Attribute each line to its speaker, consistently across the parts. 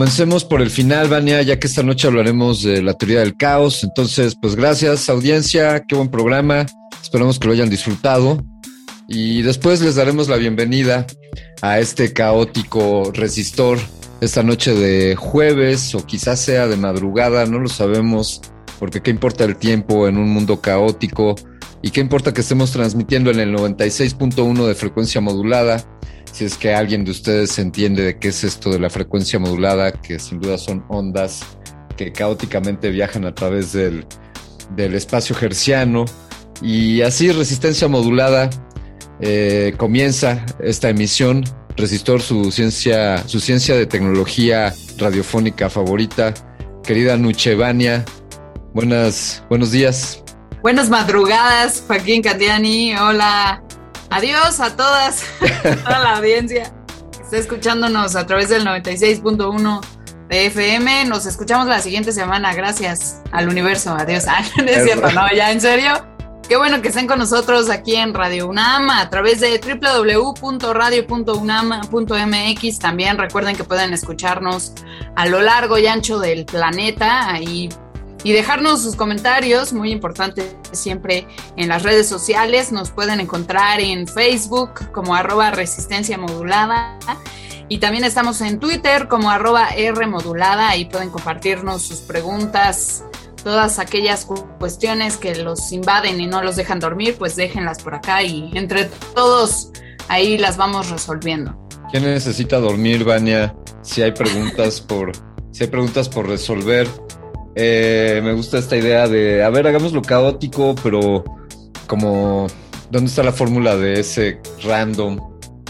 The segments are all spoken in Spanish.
Speaker 1: Comencemos por el final, Vania, ya que esta noche hablaremos de la teoría del caos. Entonces, pues gracias, audiencia, qué buen programa. Esperamos que lo hayan disfrutado. Y después les daremos la bienvenida a este caótico resistor esta noche de jueves o quizás sea de madrugada, no lo sabemos, porque qué importa el tiempo en un mundo caótico y qué importa que estemos transmitiendo en el 96.1 de frecuencia modulada si es que alguien de ustedes entiende de qué es esto de la frecuencia modulada, que sin duda son ondas que caóticamente viajan a través del, espacio gerciano. Y así Resistencia Modulada eh, comienza esta emisión. Resistor, su ciencia, su ciencia de tecnología radiofónica favorita. Querida Nuchevania, buenas, buenos días.
Speaker 2: Buenas madrugadas, Joaquín Candiani. Hola, Adiós a todas, a la audiencia está escuchándonos a través del 96.1 de FM. Nos escuchamos la siguiente semana. Gracias al universo. Adiós. Ah, no es cierto, no, ya en serio. Qué bueno que estén con nosotros aquí en Radio UNAM a través de www.radio.unam.mx. También recuerden que pueden escucharnos a lo largo y ancho del planeta. Ahí y dejarnos sus comentarios, muy importante siempre en las redes sociales. Nos pueden encontrar en Facebook como arroba resistencia modulada. Y también estamos en Twitter como arroba R. Ahí pueden compartirnos sus preguntas, todas aquellas cuestiones que los invaden y no los dejan dormir, pues déjenlas por acá y entre todos ahí las vamos resolviendo.
Speaker 1: ¿Quién necesita dormir, Vania? Si hay preguntas por, si hay preguntas por resolver, eh, me gusta esta idea de, a ver, hagamos lo caótico, pero como, ¿dónde está la fórmula de ese random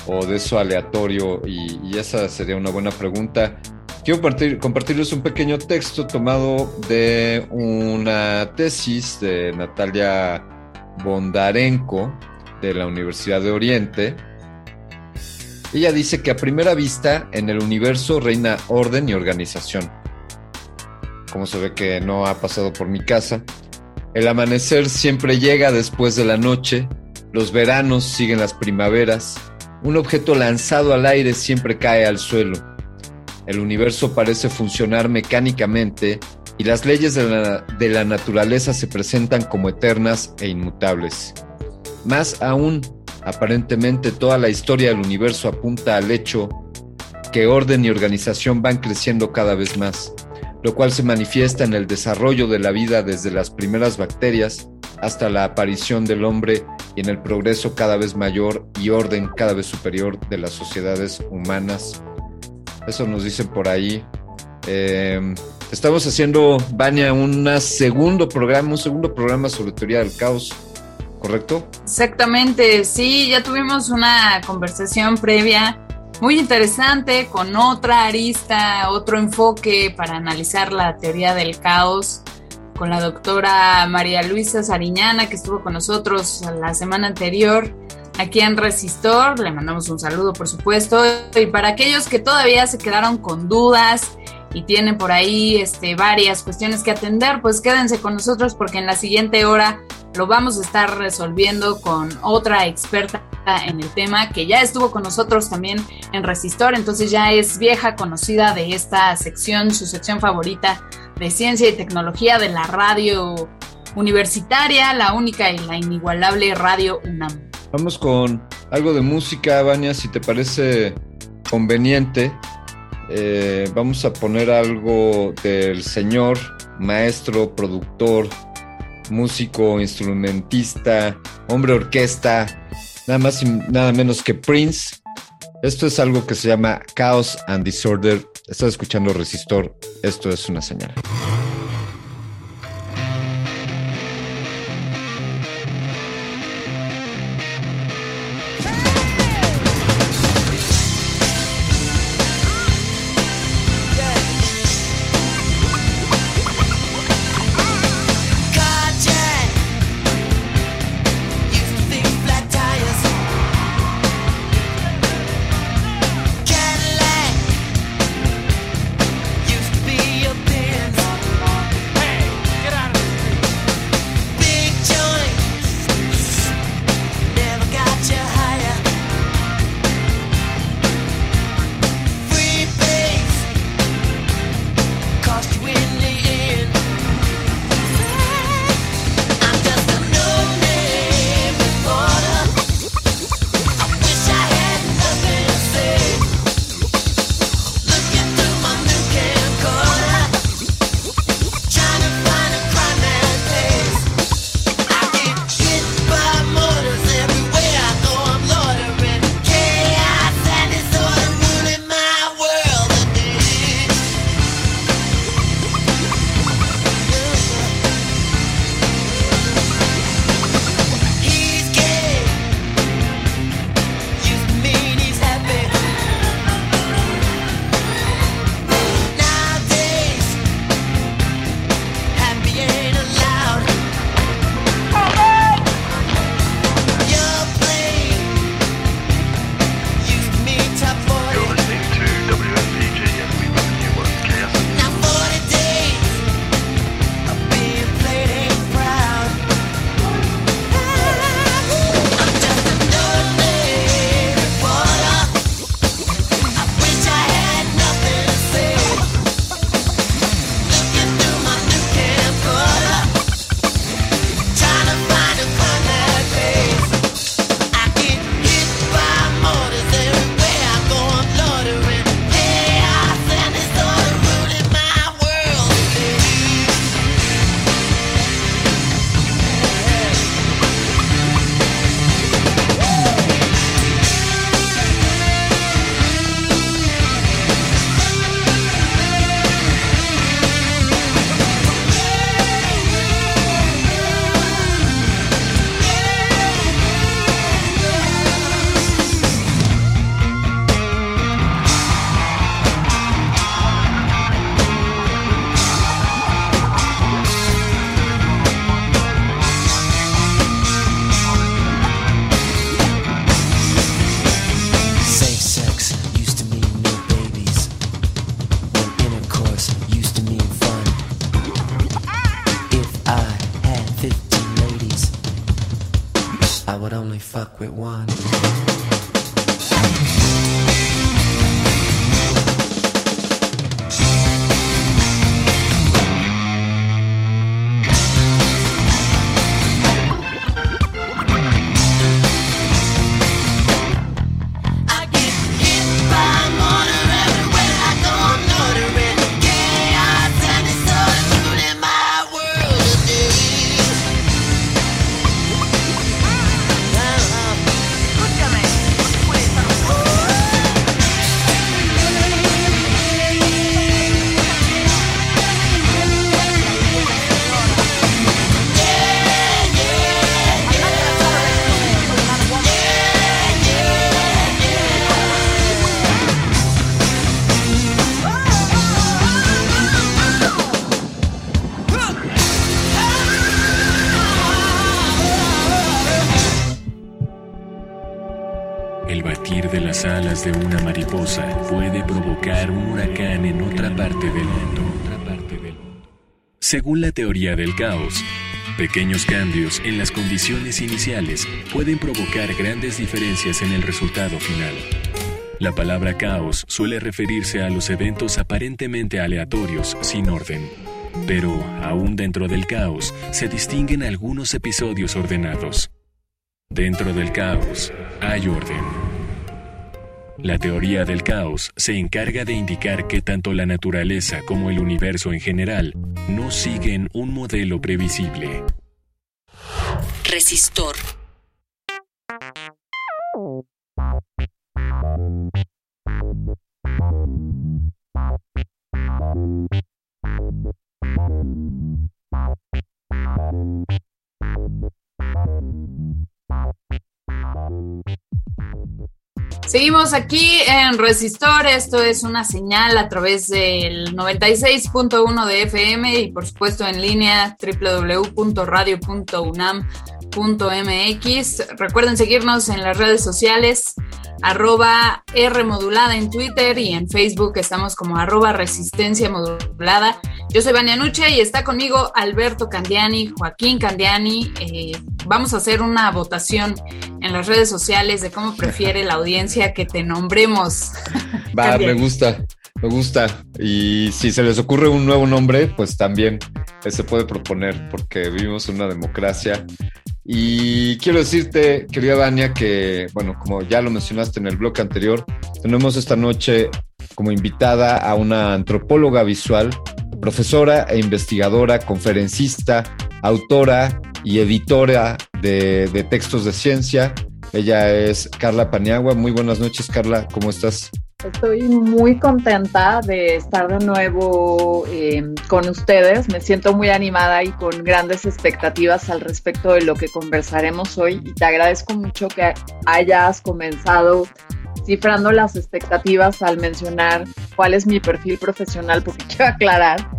Speaker 1: o de eso aleatorio? Y, esa sería una buena pregunta. Quiero compartirles un pequeño texto tomado de una tesis de Natalia Bondarenko de la Universidad de Oriente. Ella dice que a primera vista en el universo reina orden y organización como se ve que no ha pasado por mi casa. El amanecer siempre llega después de la noche, los veranos siguen las primaveras, un objeto lanzado al aire siempre cae al suelo. El universo parece funcionar mecánicamente y las leyes de la, de la naturaleza se presentan como eternas e inmutables. Más aún, aparentemente toda la historia del universo apunta al hecho que orden y organización van creciendo cada vez más lo cual se manifiesta en el desarrollo de la vida desde las primeras bacterias hasta la aparición del hombre y en el progreso cada vez mayor y orden cada vez superior de las sociedades humanas. Eso nos dicen por ahí. Em, estamos haciendo, Vania, un segundo programa, un segundo programa sobre teoría del caos, ¿correcto?
Speaker 2: Exactamente, sí, ya tuvimos una conversación previa muy interesante, con otra arista, otro enfoque para analizar la teoría del caos con la doctora María Luisa Sariñana, que estuvo con nosotros la semana anterior aquí en Resistor. Le mandamos un saludo, por supuesto. Y para aquellos que todavía se quedaron con dudas y tienen por ahí este, varias cuestiones que atender, pues quédense con nosotros porque en la siguiente hora lo vamos a estar resolviendo con otra experta en el tema que ya estuvo con nosotros también en Resistor, entonces ya es vieja conocida de esta sección, su sección favorita de ciencia y tecnología de la radio universitaria, la única y la inigualable radio UNAM.
Speaker 3: Vamos con algo de música, Vania, si te parece conveniente. Eh, vamos a poner algo del señor, maestro, productor, músico, instrumentista, hombre orquesta, nada más y nada menos que Prince. Esto es algo que se llama Chaos and Disorder. Estás escuchando Resistor. Esto es una señal.
Speaker 4: Según la teoría del caos, pequeños cambios en las condiciones iniciales pueden provocar grandes diferencias en el resultado final. La palabra caos suele referirse a los eventos aparentemente aleatorios sin orden. Pero, aún dentro del caos, se distinguen algunos episodios ordenados. Dentro del caos hay orden. La teoría del caos se encarga de indicar que tanto la naturaleza como el universo en general no siguen un modelo previsible.
Speaker 5: Resistor.
Speaker 2: Seguimos aquí en Resistor, esto es una señal a través del 96.1 de FM y por supuesto en línea www.radio.unam.mx. Recuerden seguirnos en las redes sociales, arroba R modulada en Twitter y en Facebook estamos como arroba resistencia modulada. Yo soy Vania Nuche y está conmigo Alberto Candiani, Joaquín Candiani. Eh, vamos a hacer una votación en las redes sociales de cómo prefiere la audiencia que te nombremos.
Speaker 1: Va, me gusta, me gusta. Y si se les ocurre un nuevo nombre, pues también se puede proponer, porque vivimos una democracia. Y quiero decirte, querida Dania, que, bueno, como ya lo mencionaste en el bloque anterior, tenemos esta noche como invitada a una antropóloga visual, profesora e investigadora, conferencista, autora y editora de textos de ciencia. Ella es Carla Paniagua. Muy buenas noches, Carla. ¿Cómo estás?
Speaker 6: Estoy muy contenta de estar de nuevo eh, con ustedes. Me siento muy animada y con grandes expectativas al respecto de lo que conversaremos hoy. Y te agradezco mucho que hayas comenzado cifrando las expectativas al mencionar cuál es mi perfil profesional, porque quiero aclarar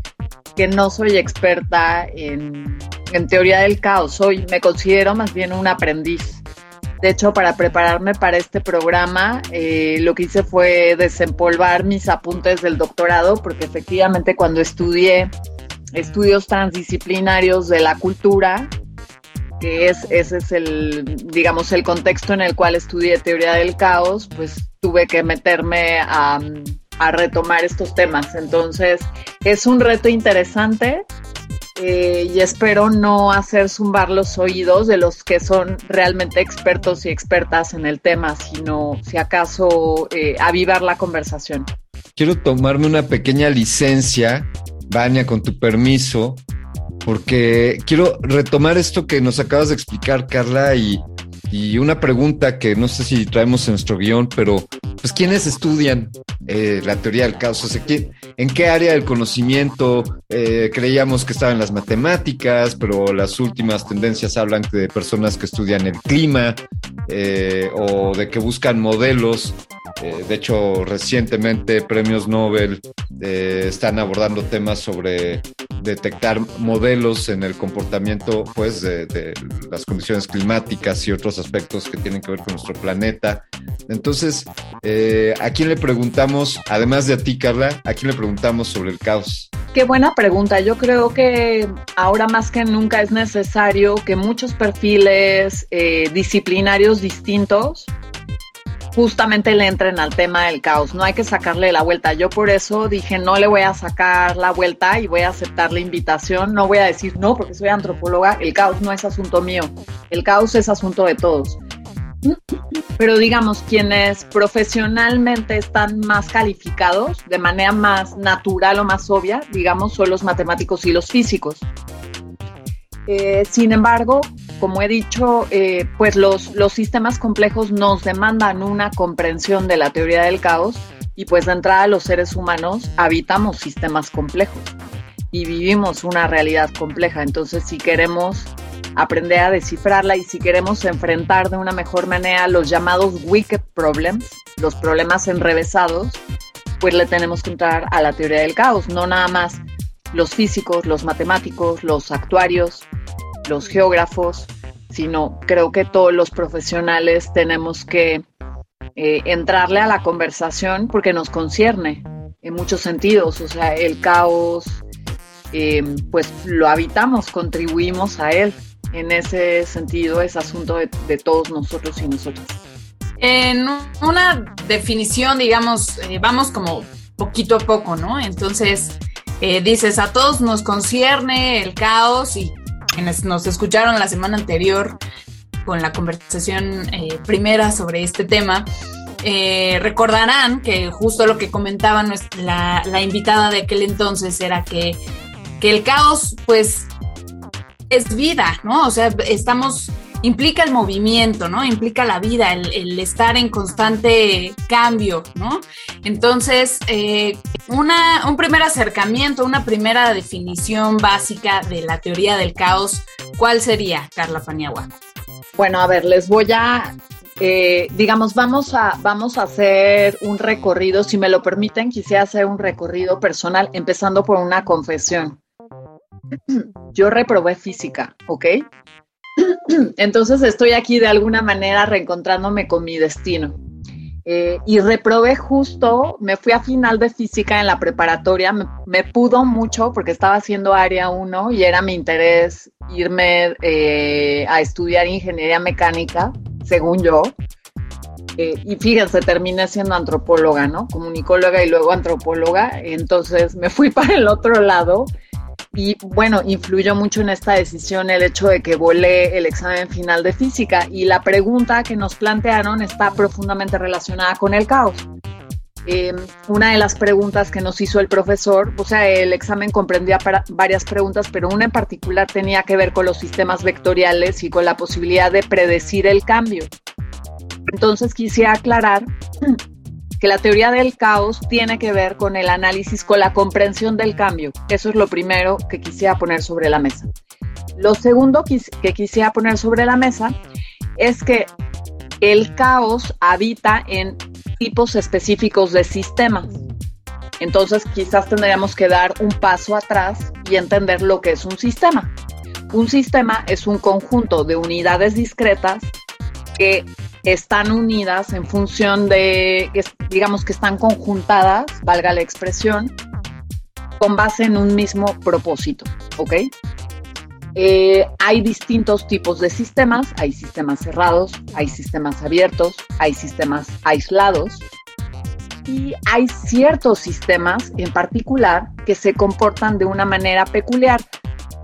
Speaker 6: que no soy experta en, en teoría del caos. Soy, me considero más bien un aprendiz de hecho, para prepararme para este programa, eh, lo que hice fue desempolvar mis apuntes del doctorado, porque efectivamente cuando estudié estudios transdisciplinarios de la cultura, que es, ese es el, digamos, el contexto en el cual estudié teoría del caos, pues tuve que meterme a, a retomar estos temas. Entonces, es un reto interesante eh, y espero no hacer zumbar los oídos de los que son realmente expertos y expertas en el tema, sino si acaso eh, avivar la conversación.
Speaker 1: Quiero tomarme una pequeña licencia, Vania, con tu permiso, porque quiero retomar esto que nos acabas de explicar, Carla, y, y una pregunta que no sé si traemos en nuestro guion, pero pues ¿quiénes estudian eh, la teoría del caos? O sea, ¿en qué área del conocimiento eh, creíamos que estaban las matemáticas, pero las últimas tendencias hablan de personas que estudian el clima eh, o de que buscan modelos? de hecho, recientemente premios Nobel están abordando temas sobre detectar modelos en el comportamiento pues, de, las condiciones climáticas y otros aspectos que tienen que ver con nuestro planeta. Entonces, eh, ¿a quién le preguntamos, además de a ti, Carla, a quién le preguntamos sobre el caos?
Speaker 6: Qué buena pregunta. Yo creo que ahora más que nunca es necesario que muchos perfiles eh, disciplinarios distintos justamente le entren al tema del caos. No hay que sacarle la vuelta. Yo por eso dije, no le voy a sacar la vuelta y voy a aceptar la invitación. No voy a decir no porque soy antropóloga. El caos no es asunto mío. El caos es asunto de todos. Pero digamos, quienes profesionalmente están más calificados, de manera más natural o más obvia, digamos, son los matemáticos y los físicos. Eh, sin embargo, como he dicho, eh, pues los, los sistemas complejos nos demandan una comprensión de la teoría del caos y pues de entrada los seres humanos habitamos sistemas complejos y vivimos una realidad compleja. Entonces, si queremos aprender a descifrarla y si queremos enfrentar de una mejor manera los llamados wicked problems, los problemas enrevesados, pues le tenemos que entrar a la teoría del caos, no nada más los físicos, los matemáticos, los actuarios, los geógrafos, sino creo que todos los profesionales tenemos que eh, entrarle a la conversación porque nos concierne en muchos sentidos, o sea, el caos, eh, pues lo habitamos, contribuimos a él. En ese sentido es asunto de, de todos nosotros y nosotras.
Speaker 2: En una definición, digamos, eh, vamos como poquito a poco, ¿no? Entonces, eh, dices, a todos nos concierne el caos y quienes nos escucharon la semana anterior con la conversación eh, primera sobre este tema, eh, recordarán que justo lo que comentaba nuestra, la, la, invitada de aquel entonces era que, que el caos, pues, es vida, ¿no? O sea, estamos implica el movimiento, ¿no? Implica la vida, el, estar en constante cambio, ¿no? Entonces, eh, una, un primer acercamiento, una primera definición básica de la teoría del caos, ¿cuál sería, Carla Paniagua?
Speaker 6: Bueno, a ver, les voy a, eh, digamos, vamos a, vamos a hacer un recorrido, si me lo permiten, quisiera hacer un recorrido personal, empezando por una confesión. Yo reprobé física, ¿ok? Entonces estoy aquí de alguna manera reencontrándome con mi destino. Eh, y reprobé justo, me fui a final de física en la preparatoria, me, me pudo mucho porque estaba haciendo área 1 y era mi interés irme eh, a estudiar ingeniería mecánica, según yo. Eh, y fíjense, terminé siendo antropóloga, ¿no? Comunicóloga y luego antropóloga. Entonces me fui para el otro lado y bueno, influyó mucho en esta decisión el hecho de que volé el examen final de física y la pregunta que nos plantearon está profundamente relacionada con el caos. Eh, una de las preguntas que nos hizo el profesor, o sea, el examen comprendía para varias preguntas, pero una en particular tenía que ver con los sistemas vectoriales y con la posibilidad de predecir el cambio. Entonces quisiera aclarar que la teoría del caos tiene que ver con el análisis, con la comprensión del cambio. Eso es lo primero que quisiera poner sobre la mesa. Lo segundo que quisiera poner sobre la mesa es que el caos habita en tipos específicos de sistemas. Entonces quizás tendríamos que dar un paso atrás y entender lo que es un sistema. Un sistema es un conjunto de unidades discretas que están unidas en función de, digamos que están conjuntadas, valga la expresión, con base en un mismo propósito, ¿ok? Eh, hay distintos tipos de sistemas, hay sistemas cerrados, hay sistemas abiertos, hay sistemas aislados y hay ciertos sistemas en particular que se comportan de una manera peculiar.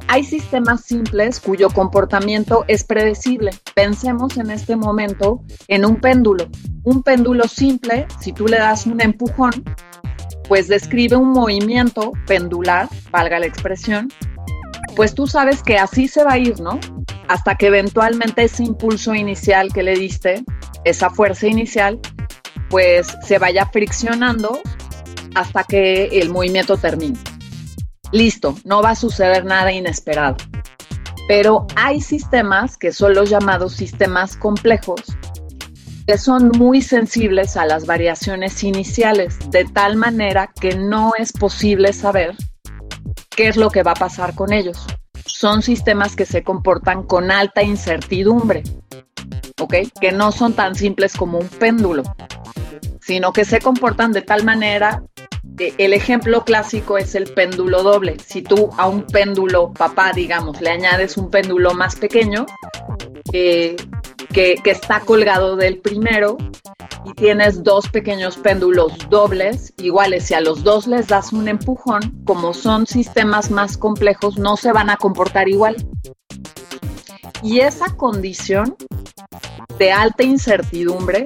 Speaker 6: Hay sistemas simples cuyo comportamiento es predecible. Pensemos en este momento en un péndulo. Un péndulo simple, si tú le das un empujón, pues describe un movimiento pendular, valga la expresión, pues tú sabes que así se va a ir, ¿no? Hasta que eventualmente ese impulso inicial que le diste, esa fuerza inicial, pues se vaya friccionando hasta que el movimiento termine. Listo, no va a suceder nada inesperado. Pero hay sistemas que son los llamados sistemas complejos que son muy sensibles a las variaciones iniciales, de tal manera que no es posible saber qué es lo que va a pasar con ellos. Son sistemas que se comportan con alta incertidumbre, ¿ok? Que no son tan simples como un péndulo, sino que se comportan de tal manera el ejemplo clásico es el péndulo doble. Si tú a un péndulo papá, digamos, le añades un péndulo más pequeño, eh, que, que, está colgado del primero, y tienes dos pequeños péndulos dobles iguales, si a los dos les das un empujón, como son sistemas más complejos, no se van a comportar igual. Y esa condición de alta incertidumbre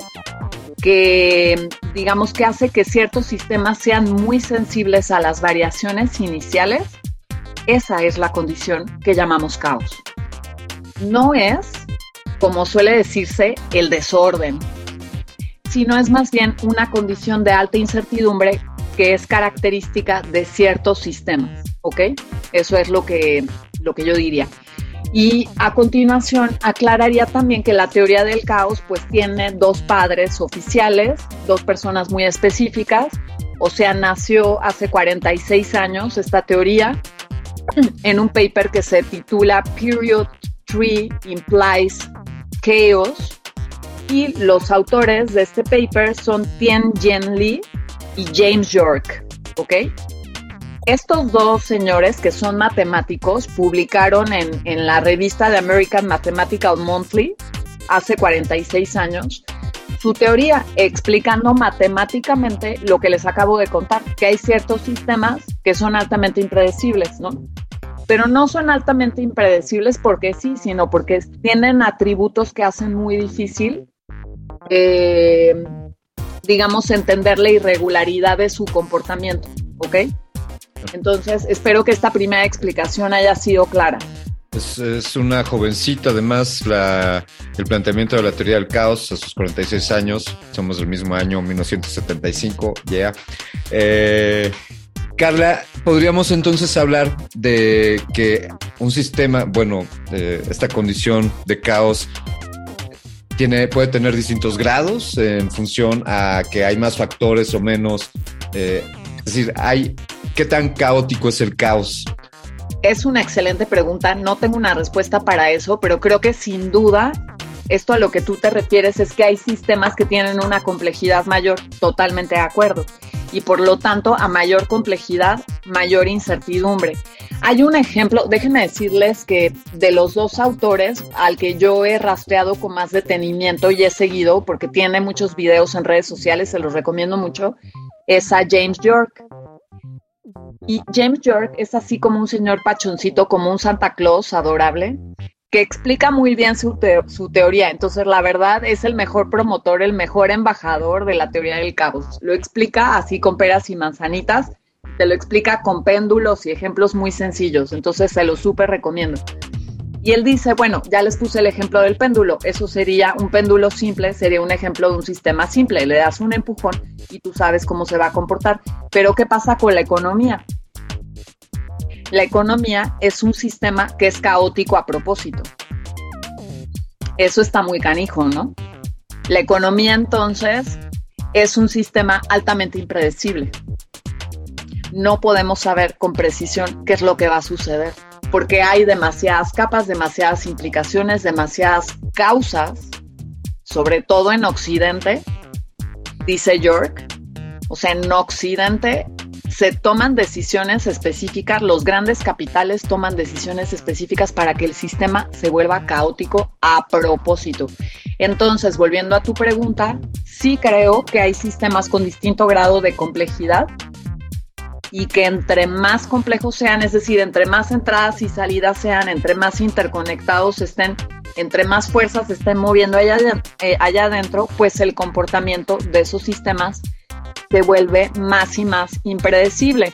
Speaker 6: que digamos que hace que ciertos sistemas sean muy sensibles a las variaciones iniciales, esa es la condición que llamamos caos. No es, como suele decirse, el desorden, sino es más bien una condición de alta incertidumbre que es característica de ciertos sistemas, ¿ok? Eso es lo que, lo que yo diría. Y a continuación aclararía también que la teoría del caos pues tiene dos padres oficiales, dos personas muy específicas, o sea, nació hace 46 años esta teoría en un paper que se titula Period 3 Implies Chaos Y los autores de este paper son Tien Jen Lee y James York, ¿ok? Estos dos señores que son matemáticos publicaron en, en la revista de American Mathematical Monthly hace 46 años su teoría explicando matemáticamente lo que les acabo de contar, que hay ciertos sistemas que son altamente impredecibles, ¿no? Pero no son altamente impredecibles porque sí, sino porque tienen atributos que hacen muy difícil, eh, digamos, entender la irregularidad de su comportamiento, ¿ok? Entonces, espero que esta primera explicación haya sido clara.
Speaker 1: Es, una jovencita, además, la, el planteamiento de la teoría del caos a sus 46 años, somos del mismo año, 1975, ya. Eh, Carla, podríamos entonces hablar de que un sistema, bueno, esta condición de caos tiene, puede tener distintos grados en función a que hay más factores o menos. Eh, es decir, hay qué tan caótico es el caos
Speaker 6: es una excelente pregunta, no tengo una respuesta para eso, pero creo que sin duda esto a lo que tú te refieres es que hay sistemas que tienen una complejidad mayor, totalmente de acuerdo. Y por lo tanto, a mayor complejidad, mayor incertidumbre. Hay un ejemplo, déjenme decirles que de los dos autores al que yo he rastreado con más detenimiento y he seguido, porque tiene muchos videos en redes sociales, se los recomiendo mucho, es a James York. Y James York es así como un señor pachoncito, como un Santa Claus adorable, que explica muy bien su, teoría. Entonces, la verdad es el mejor promotor, el mejor embajador de la teoría del caos. Lo explica así con peras y manzanitas, te lo explica con péndulos y ejemplos muy sencillos. Entonces, se lo súper recomiendo. Y él dice, bueno, ya les puse el ejemplo del péndulo, eso sería un péndulo simple, sería un ejemplo de un sistema simple, le das un empujón y tú sabes cómo se va a comportar. Pero ¿qué pasa con la economía? La economía es un sistema que es caótico a propósito. Eso está muy canijo, ¿no? La economía entonces es un sistema altamente impredecible. No podemos saber con precisión qué es lo que va a suceder porque hay demasiadas capas, demasiadas implicaciones, demasiadas causas, sobre todo en Occidente, dice York. O sea, en Occidente se toman decisiones específicas, los grandes capitales toman decisiones específicas para que el sistema se vuelva caótico a propósito. Entonces, volviendo a tu pregunta, sí creo que hay sistemas con distinto grado de complejidad y que entre más complejos sean, es decir, entre más entradas y salidas sean, entre más interconectados estén, entre más fuerzas estén moviendo allá, eh, allá adentro, pues el comportamiento de esos sistemas se vuelve más y más impredecible.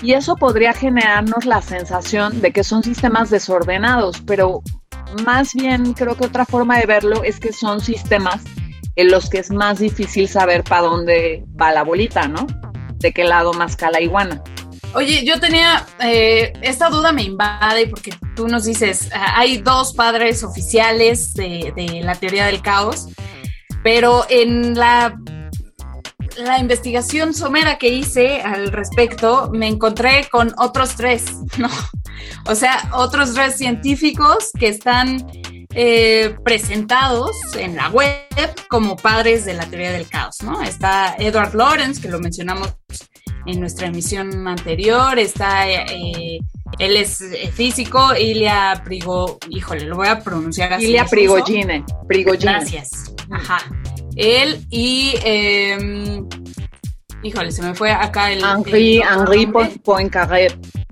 Speaker 6: Y eso podría generarnos la sensación de que son sistemas desordenados, pero más bien creo que otra forma de verlo es que son sistemas en los que es más difícil saber para dónde va la bolita, ¿no? De qué lado más la iguana.
Speaker 2: Oye, yo tenía, eh, esta duda me invade porque tú nos dices, ah, hay dos padres oficiales de, de la teoría del caos, pero en la, la investigación somera que hice al respecto, me encontré con otros tres, ¿no? O sea, otros tres científicos que están eh, presentados en la web como padres de la teoría del caos, ¿no? Está Edward Lawrence, que lo mencionamos en nuestra emisión anterior, está, eh, él es eh, físico, Ilia Prigo, híjole, lo voy a pronunciar así.
Speaker 6: Ilia Prigogine, Prigogine.
Speaker 2: Gracias, ajá. Él y, em, híjole, se me fue acá el...
Speaker 6: Henri, Henri Poincaré.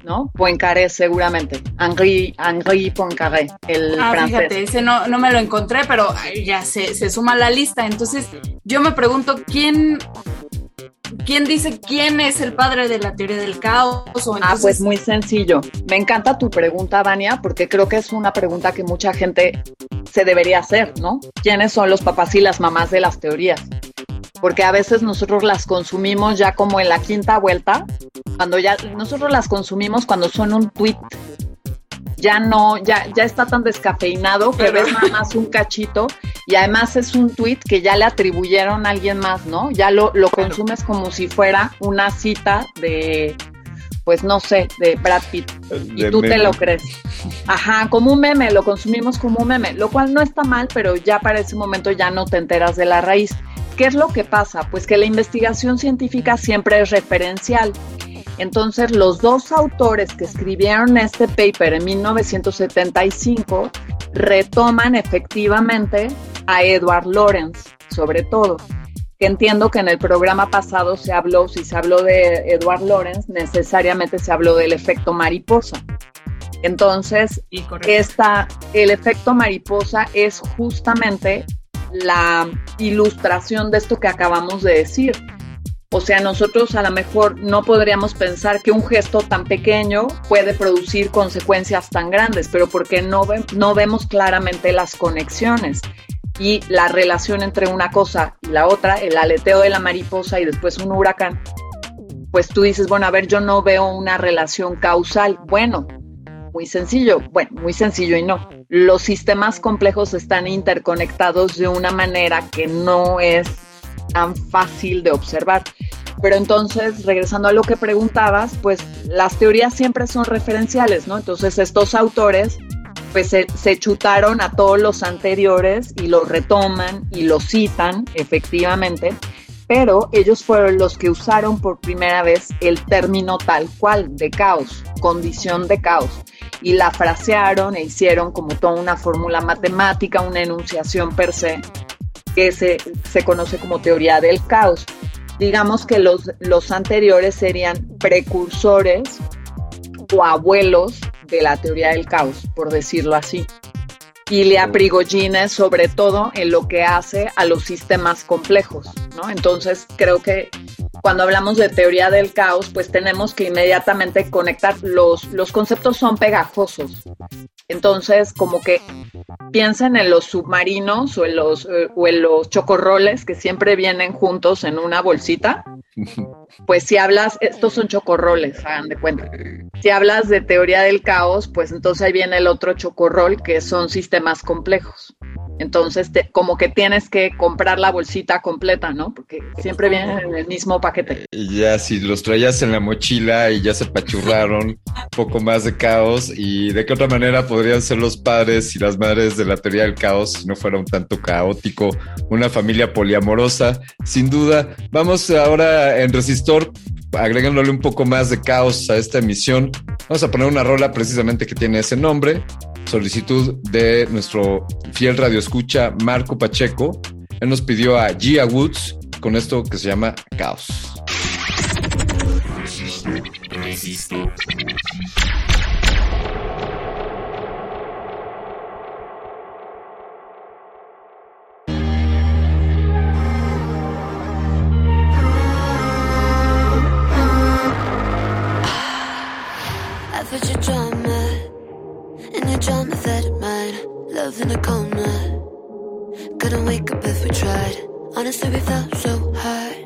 Speaker 6: ¿No? Poincaré seguramente. Henri, Henri Poincaré, el ah, francés.
Speaker 2: Fíjate, ese no, no me lo encontré, pero ya se, se suma a la lista. Entonces, yo me pregunto, ¿quién, ¿Quién dice quién es el padre de la teoría del caos?
Speaker 6: Ah, pues muy sencillo. Me encanta tu pregunta, Vania, porque creo que es una pregunta que mucha gente se debería hacer, ¿no? ¿Quiénes son los papás y las mamás de las teorías? Porque a veces nosotros las consumimos ya como en la quinta vuelta, cuando ya nosotros las consumimos cuando son un tweet ya no, ya, ya está tan descafeinado que ves nada más un cachito y además es un tweet que ya le atribuyeron a alguien más, ¿no? Ya lo, lo consumes como si fuera una cita de pues no sé, de Brad Pitt. Y tú te lo crees. Ajá, como un meme, lo consumimos como un meme, lo cual no está mal, pero ya para ese momento ya no te enteras de la raíz. ¿Qué es lo que pasa? Pues que la investigación científica siempre es referencial. Entonces, los dos autores que escribieron este paper en 1975 retoman efectivamente a Edward Lorenz, sobre todo. Que entiendo que en el programa pasado se habló, si se habló de Edward Lorenz, necesariamente se habló del efecto mariposa. Entonces,
Speaker 2: Sí,
Speaker 6: esta, el efecto mariposa es justamente la ilustración de esto que acabamos de decir. O sea, nosotros a lo mejor no podríamos pensar que un gesto tan pequeño puede producir consecuencias tan grandes, pero porque no, ve- no vemos claramente las conexiones y la relación entre una cosa y la otra, el aleteo de la mariposa y después un huracán, pues tú dices, bueno, a ver, yo no veo una relación causal. Bueno, muy sencillo, bueno, muy sencillo y no. Los sistemas complejos están interconectados de una manera que no es tan fácil de observar. Pero entonces, regresando a lo que preguntabas, pues las teorías siempre son referenciales, ¿no? Entonces estos autores pues se, se chutaron a todos los anteriores y los retoman y los citan efectivamente, pero ellos fueron los que usaron por primera vez el término tal cual de caos, condición de caos, y la frasearon e hicieron como toda una fórmula matemática, una enunciación per se, que se, se conoce como teoría del caos. Digamos que los, los anteriores serían precursores o abuelos de la teoría del caos, por decirlo así. Ilya Prigogine, sobre todo en lo que hace a los sistemas complejos, ¿no? Entonces, creo que cuando hablamos de teoría del caos, pues tenemos que inmediatamente conectar los, los conceptos son pegajosos. Entonces, como que piensen en los submarinos o en los, eh, o en los chocorroles que siempre vienen juntos en una bolsita. Pues si hablas, estos son chocorroles, hagan de cuenta. Si hablas de teoría del caos, pues entonces ahí viene el otro chocorrol que son sistemas complejos. Entonces, te- como que tienes que comprar la bolsita completa, ¿no? Porque siempre vienen en el mismo paquete.
Speaker 1: Y ya si los traías en la mochila y ya se pachurraron, un poco más de caos. ¿Y de qué otra manera podrían ser los padres y las madres de la teoría del caos si no fuera un tanto caótico? Una familia poliamorosa, sin duda. Vamos ahora en Resistor, agregándole un poco más de caos a esta emisión. Vamos a poner una rola precisamente que tiene ese nombre. Solicitud de nuestro fiel radioescucha Marco Pacheco. Él nos pidió a Gia Woods con esto que se llama Caos.
Speaker 3: I Honestly, we felt so hard.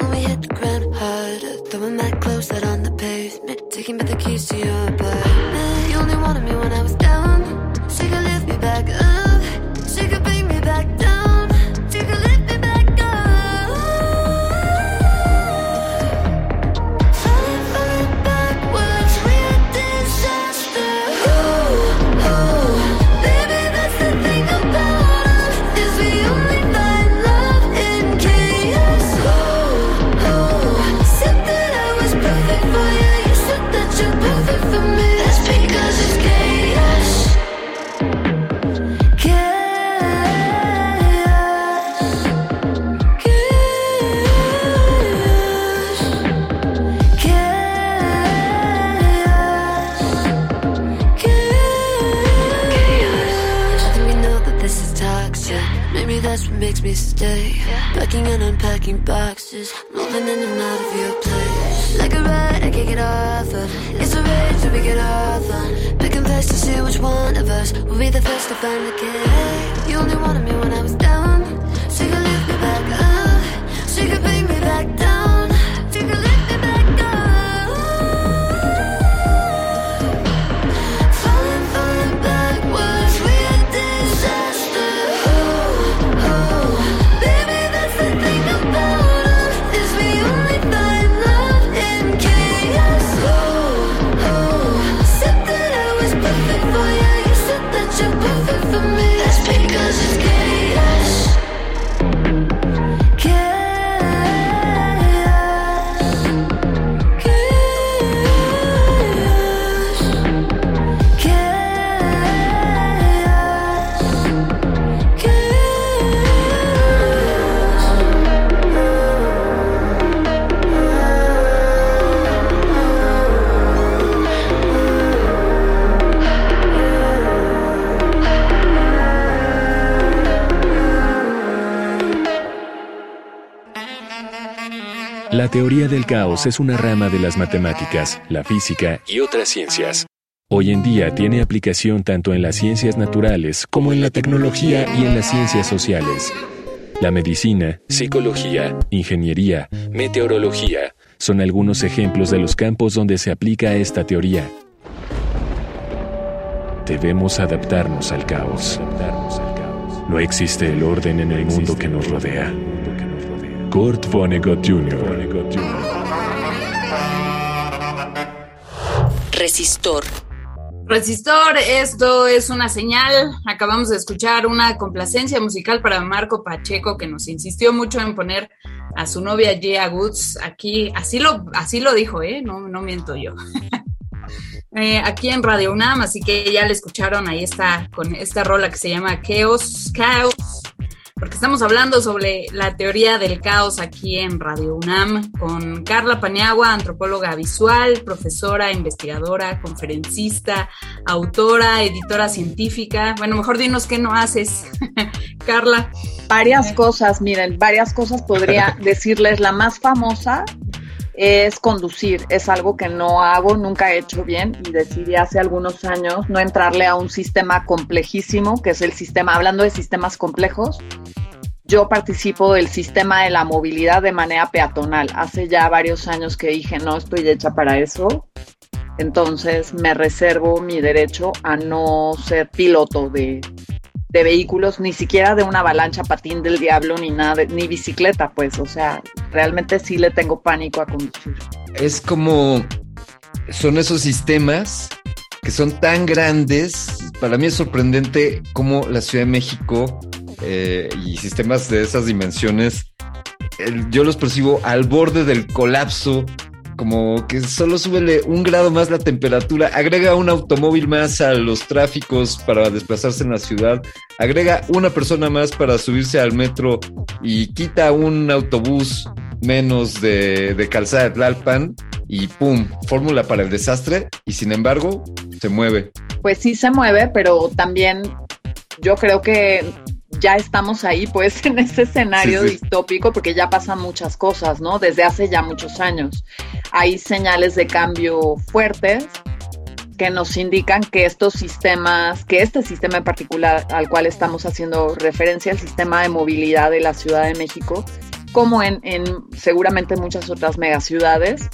Speaker 3: And we hit the ground harder. Throwing my clothes out on the pavement. Taking back the keys to your apartment. Me. Packing and unpacking boxes, moving in and out of your place. Like a ride, I can't get off of. It's a rage that we get off on. Picking fast to see which one of us will be the first to find the kid. You only wanted me when I was down, so you could lift me back up, so you could bring
Speaker 4: teoría del caos es una rama de las matemáticas, la física y otras ciencias. Hoy en día tiene aplicación tanto en las ciencias naturales como en la tecnología y en las ciencias sociales. La medicina, psicología, ingeniería, meteorología son algunos ejemplos de los campos donde se aplica esta teoría. Debemos adaptarnos al caos. No existe el orden en el mundo que nos rodea. Kurt Vonnegut Jr.
Speaker 5: Resistor.
Speaker 2: Resistor, esto es una señal. Acabamos de escuchar una complacencia musical para Marco Pacheco que nos insistió mucho en poner a su novia Gia Goods aquí. Así lo, así lo dijo, ¿eh? No, no miento yo. Eh, aquí en Radio UNAM, así que ya le escucharon, ahí está con esta rola que se llama Chaos, Chaos, porque estamos hablando sobre la teoría del caos aquí en Radio UNAM con Carla Paniagua, antropóloga visual, profesora, investigadora, conferencista, autora, editora científica. Bueno, mejor dinos qué no haces, Carla.
Speaker 6: Varias cosas, miren, varias cosas podría decirles. La más famosa es conducir. Es algo que no hago, nunca he hecho bien y decidí hace algunos años no entrarle a un sistema complejísimo, que es el sistema, hablando de sistemas complejos, yo participo del sistema de la movilidad de manera peatonal. Hace ya varios años que dije, no estoy hecha para eso. Entonces me reservo mi derecho a no ser piloto de, de vehículos, ni siquiera de una avalancha patín del diablo, ni nada, ni bicicleta, pues, o sea, realmente sí le tengo pánico a conducir.
Speaker 1: Es como, son esos sistemas que son tan grandes, para mí es sorprendente cómo la Ciudad de México eh, y sistemas de esas dimensiones, yo los percibo al borde del colapso como que solo súbele un grado más la temperatura, agrega un automóvil más a los tráficos para desplazarse en la ciudad, agrega una persona más para subirse al metro y quita un autobús menos de, de calzada de Tlalpan y ¡pum! Fórmula para el desastre y sin embargo se mueve.
Speaker 6: Pues sí se mueve, pero también yo creo que ya estamos ahí, pues, en ese escenario distópico, porque ya pasan muchas cosas, ¿no? Desde hace ya muchos años. Hay señales de cambio fuertes que nos indican que estos sistemas, que este sistema en particular al cual estamos haciendo referencia, el sistema de movilidad de la Ciudad de México, como en, en seguramente muchas otras megaciudades,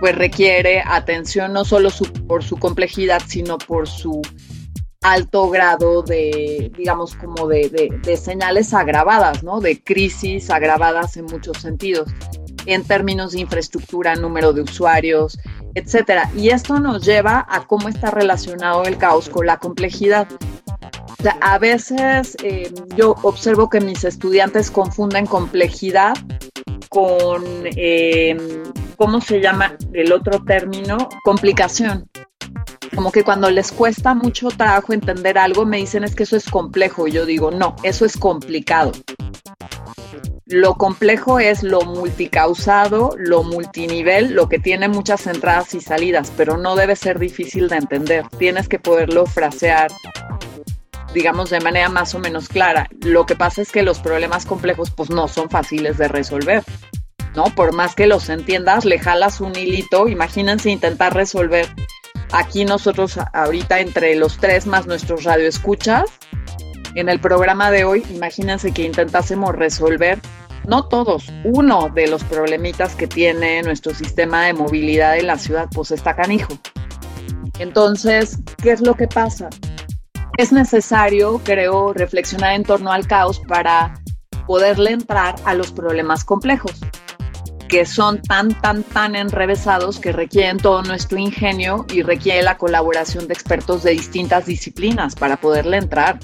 Speaker 6: pues requiere atención no solo por su complejidad, sino por su alto grado de, digamos, como de, de, señales agravadas, ¿no? De crisis agravadas en muchos sentidos, en términos de infraestructura, número de usuarios, etcétera. Y esto nos lleva a cómo está relacionado el caos con la complejidad. A veces eh, yo observo que mis estudiantes confunden complejidad con, eh, ¿cómo se llama el otro término? Complicación como que cuando les cuesta mucho trabajo entender algo, me dicen es que eso es complejo. Y yo digo, no, eso es complicado. Lo complejo es lo multicausado, lo multinivel, lo que tiene muchas entradas y salidas, pero no debe ser difícil de entender. Tienes que poderlo frasear, digamos, de manera más o menos clara. Lo que pasa es que los problemas complejos, pues no son fáciles de resolver. ¿No? Por más que los entiendas, le jalas un hilito. Imagínense intentar resolver Aquí nosotros ahorita entre los tres más nuestros radioescuchas, en el programa de hoy, imagínense que intentásemos resolver, no todos, uno de los problemitas que tiene nuestro sistema de movilidad en la ciudad, pues está canijo. Entonces, ¿qué es lo que pasa? Es necesario, creo, reflexionar en torno al caos para poderle entrar a los problemas complejos que son tan, tan, tan enrevesados que requieren todo nuestro ingenio y requiere la colaboración de expertos de distintas disciplinas para poderle entrar.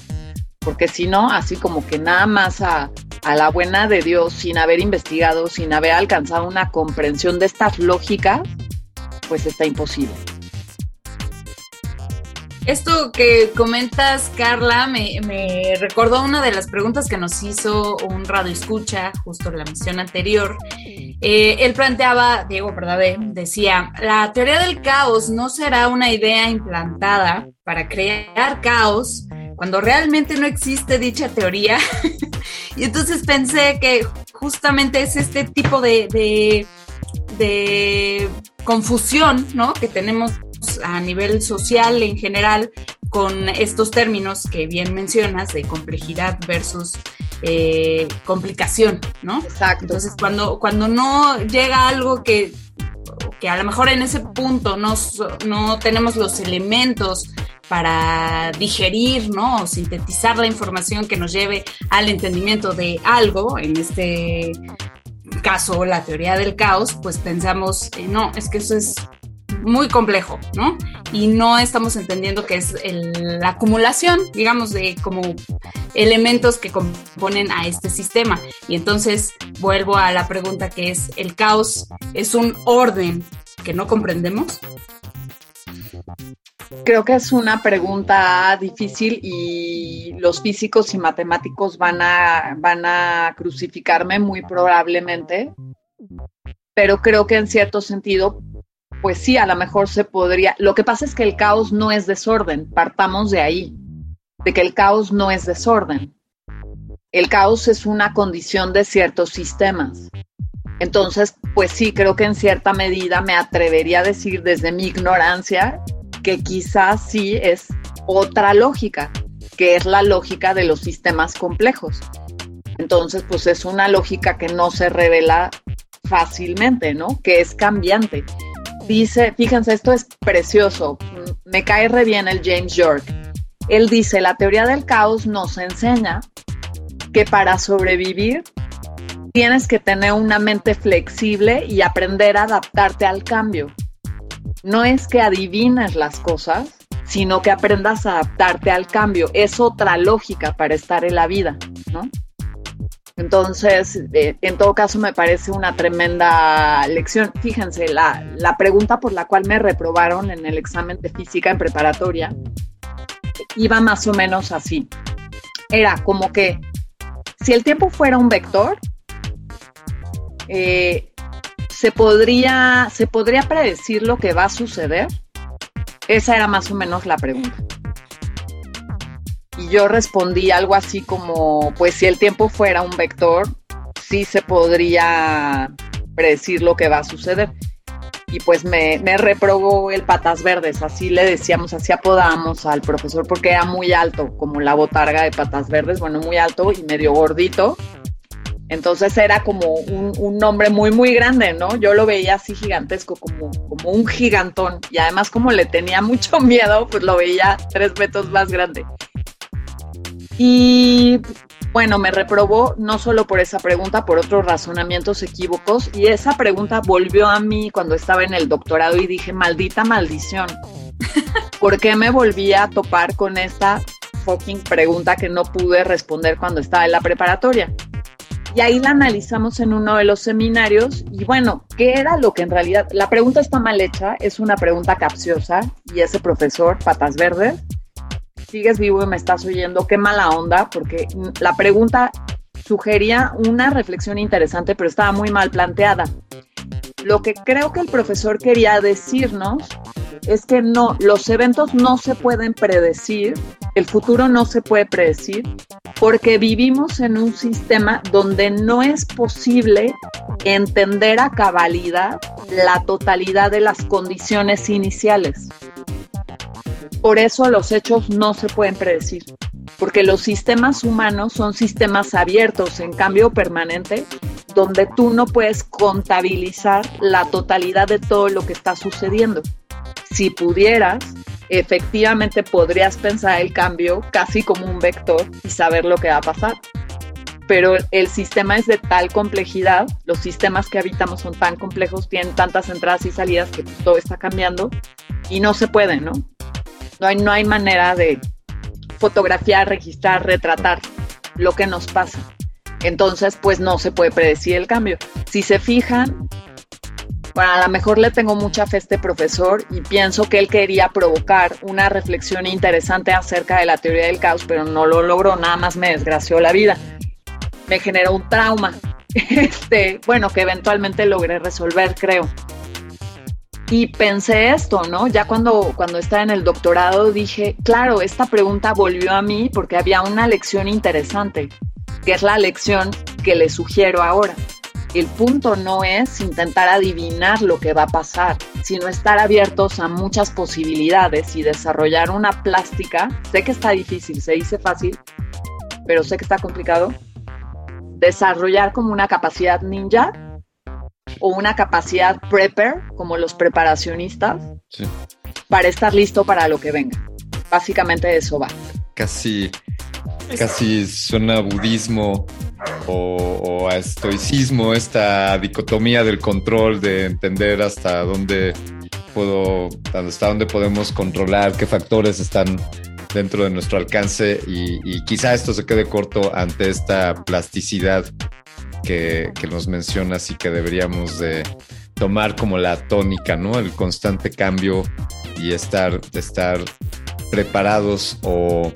Speaker 6: Porque si no, así como que nada más a, a la buena de Dios, sin haber investigado, sin haber alcanzado una comprensión de estas lógicas, pues está imposible.
Speaker 2: Esto que comentas, Carla, me, recordó una de las preguntas que nos hizo un radio escucha justo en la misión anterior. Eh, él planteaba, Diego Verdade, decía, la teoría del caos no será una idea implantada para crear caos cuando realmente no existe dicha teoría. y entonces pensé que justamente es este tipo de, de de confusión, ¿no? Que tenemos a nivel social en general con estos términos que bien mencionas de complejidad versus eh, complicación, ¿no?
Speaker 6: Exacto.
Speaker 2: Entonces, cuando, cuando no llega algo que, que a lo mejor en ese punto no, no tenemos los elementos para digerir, ¿no? O sintetizar la información que nos lleve al entendimiento de algo, en este caso la teoría del caos, pues pensamos, eh, no, es que eso es muy complejo, ¿no? Y no estamos entendiendo que es la acumulación, digamos, de como elementos que componen a este sistema. Y entonces vuelvo a la pregunta que es, ¿el caos es un orden que no comprendemos?
Speaker 6: Creo que es una pregunta difícil y los físicos y matemáticos van a, van a crucificarme muy probablemente, pero creo que en cierto sentido pues sí, a lo mejor se podría. Lo que pasa es que el caos no es desorden, partamos de ahí, de que el caos no es desorden. El caos es una condición de ciertos sistemas. Entonces, pues sí, creo que en cierta medida me atrevería a decir desde mi ignorancia que quizás sí es otra lógica, que es la lógica de los sistemas complejos. Entonces, pues es una lógica que no se revela fácilmente, ¿no? Que es cambiante dice, fíjense, esto es precioso, me cae re bien el James York. Él dice, la teoría del caos nos enseña que para sobrevivir tienes que tener una mente flexible y aprender a adaptarte al cambio. No es que adivines las cosas, sino que aprendas a adaptarte al cambio. Es otra lógica para estar en la vida, ¿no? Entonces, eh, en todo caso, me parece una tremenda lección. Fíjense, la, la, pregunta por la cual me reprobaron en el examen de física en preparatoria iba más o menos así. Era como que si el tiempo fuera un vector, eh, ¿se, podría, ¿se podría predecir lo que va a suceder? Esa era más o menos la pregunta y yo respondí algo así como, pues si el tiempo fuera un vector, sí se podría predecir lo que va a suceder. Y pues me, me reprobó el patas verdes, así le decíamos, así apodamos al profesor porque era muy alto, como la botarga de patas verdes, bueno, muy alto y medio gordito. Entonces era como un, un, nombre muy, muy grande, ¿no? Yo lo veía así gigantesco, como, como un gigantón. Y además como le tenía mucho miedo, pues lo veía tres metros más grande. Y bueno, me reprobó no solo por esa pregunta, por otros razonamientos equívocos. Y esa pregunta volvió a mí cuando estaba en el doctorado y dije, maldita maldición. ¿Por qué me volví a topar con esta fucking pregunta que no pude responder cuando estaba en la preparatoria? Y ahí la analizamos en uno de los seminarios y bueno, ¿qué era lo que en realidad, la pregunta está mal hecha, es una pregunta capciosa y ese profesor, patas verdes, sigues vivo y me estás oyendo, qué mala onda, porque la pregunta sugería una reflexión interesante, pero estaba muy mal planteada. Lo que creo que el profesor quería decirnos es que no, los eventos no se pueden predecir, el futuro no se puede predecir, porque vivimos en un sistema donde no es posible entender a cabalidad la totalidad de las condiciones iniciales. Por eso los hechos no se pueden predecir, porque los sistemas humanos son sistemas abiertos en cambio permanente, donde tú no puedes contabilizar la totalidad de todo lo que está sucediendo. Si pudieras, efectivamente podrías pensar el cambio casi como un vector y saber lo que va a pasar. Pero el sistema es de tal complejidad, los sistemas que habitamos son tan complejos, tienen tantas entradas y salidas que todo está cambiando y no se puede, ¿no? No hay, no hay manera de fotografiar, registrar, retratar lo que nos pasa. Entonces, pues no se puede predecir el cambio. Si se fijan, bueno, a lo mejor le tengo mucha fe a este profesor y pienso que él quería provocar una reflexión interesante acerca de la teoría del caos, pero no lo logró, nada más me desgració la vida. Me generó un trauma, este, bueno, que eventualmente logré resolver, creo. Y pensé esto, ¿no? Ya cuando, cuando estaba en el doctorado dije, claro, esta pregunta volvió a mí porque había una lección interesante, que es la lección que le sugiero ahora, El punto no es intentar adivinar lo que va a pasar, sino estar abiertos a muchas posibilidades y desarrollar una plástica. Sé que está difícil, se dice fácil, pero sé que está complicado. Desarrollar como una capacidad ninja o una capacidad prepper, como los preparacionistas,
Speaker 7: Sí.
Speaker 6: para estar listo para lo que venga. Básicamente eso va.
Speaker 7: Casi, casi suena a budismo o, o a estoicismo, esta dicotomía del control, de entender hasta dónde puedo, hasta dónde podemos controlar, qué factores están dentro de nuestro alcance y, y quizá esto se quede corto ante esta plasticidad que, nos mencionas y que deberíamos de tomar como la tónica, ¿no? El constante cambio y estar, estar preparados o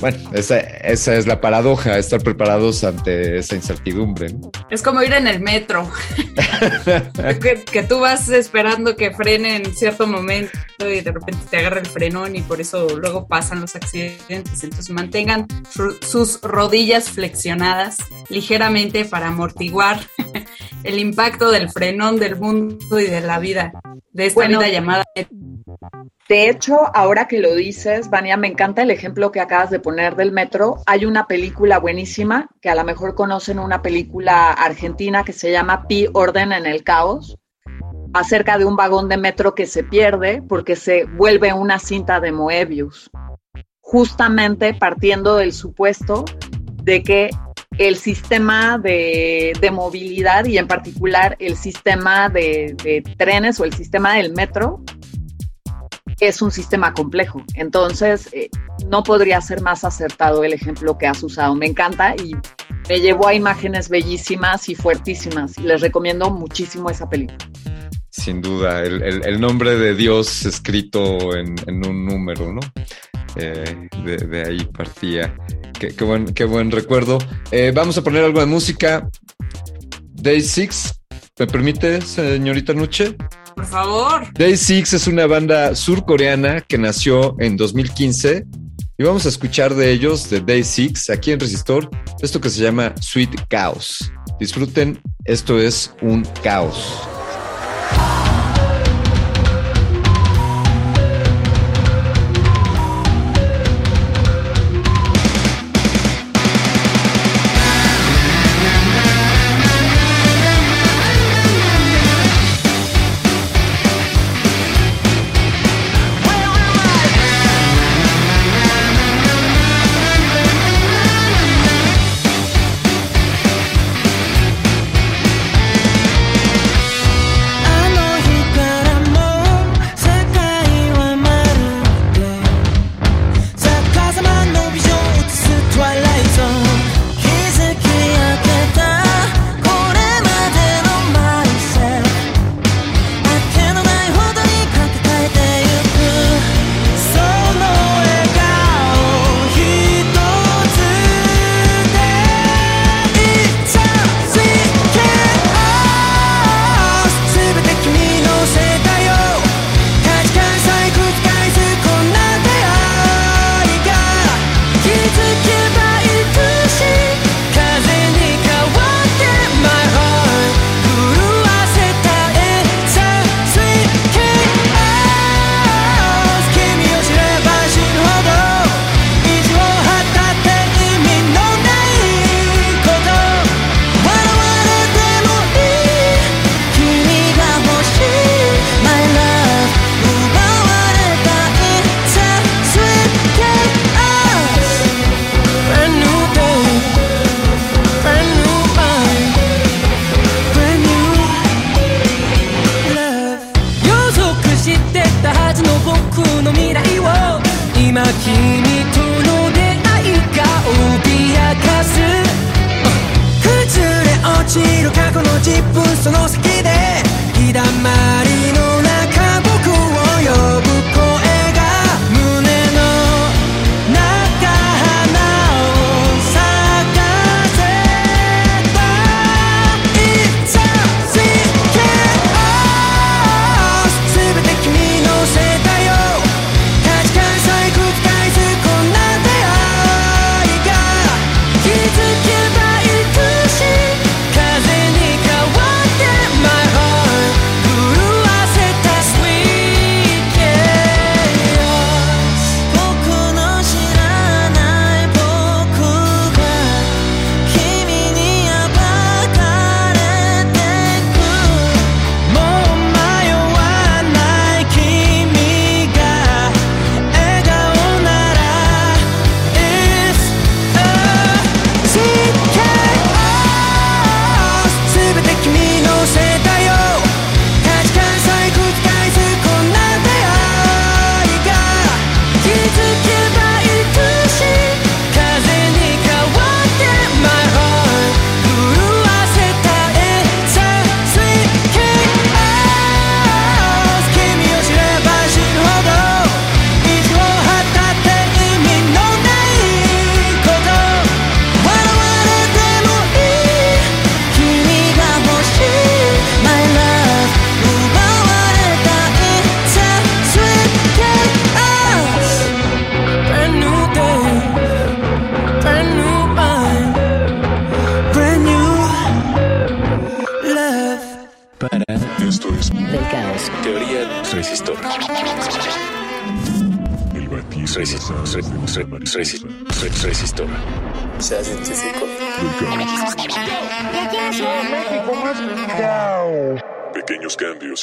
Speaker 7: bueno, esa, esa es la paradoja, estar preparados ante esa incertidumbre. ¿no?
Speaker 2: Es como ir en el metro, que, que tú vas esperando que frene en cierto momento y de repente te agarra el frenón y por eso luego pasan los accidentes. Entonces mantengan su- sus rodillas flexionadas ligeramente para amortiguar el impacto del frenón del mundo y de la vida, de esta
Speaker 6: Bueno,
Speaker 2: vida llamada
Speaker 6: De hecho, ahora que lo dices, Vania, me encanta el ejemplo que acabas de poner del metro. Hay una película buenísima, que a lo mejor conocen una película argentina que se llama Pi Orden en el Caos, acerca de un vagón de metro que se pierde porque se vuelve una cinta de Moebius, justamente partiendo del supuesto de que el sistema de, movilidad y en particular el sistema de trenes o el sistema del metro es un sistema complejo. Entonces, eh, no podría ser más acertado el ejemplo que has usado. Me encanta y me llevó a imágenes bellísimas y fuertísimas. Les recomiendo muchísimo esa película.
Speaker 7: Sin duda, el, nombre de Dios escrito en, un número, ¿no? Eh, de, ahí partía. Qué, buen, recuerdo. Eh, vamos a poner algo de música. Day Six, ¿me permite, señorita Nuche?
Speaker 2: Por favor.
Speaker 7: Day Six es una banda surcoreana que nació en 2015 y vamos a escuchar de ellos, de Day Six, aquí en Resistor, esto que se llama Sweet Chaos. Disfruten, esto es un caos.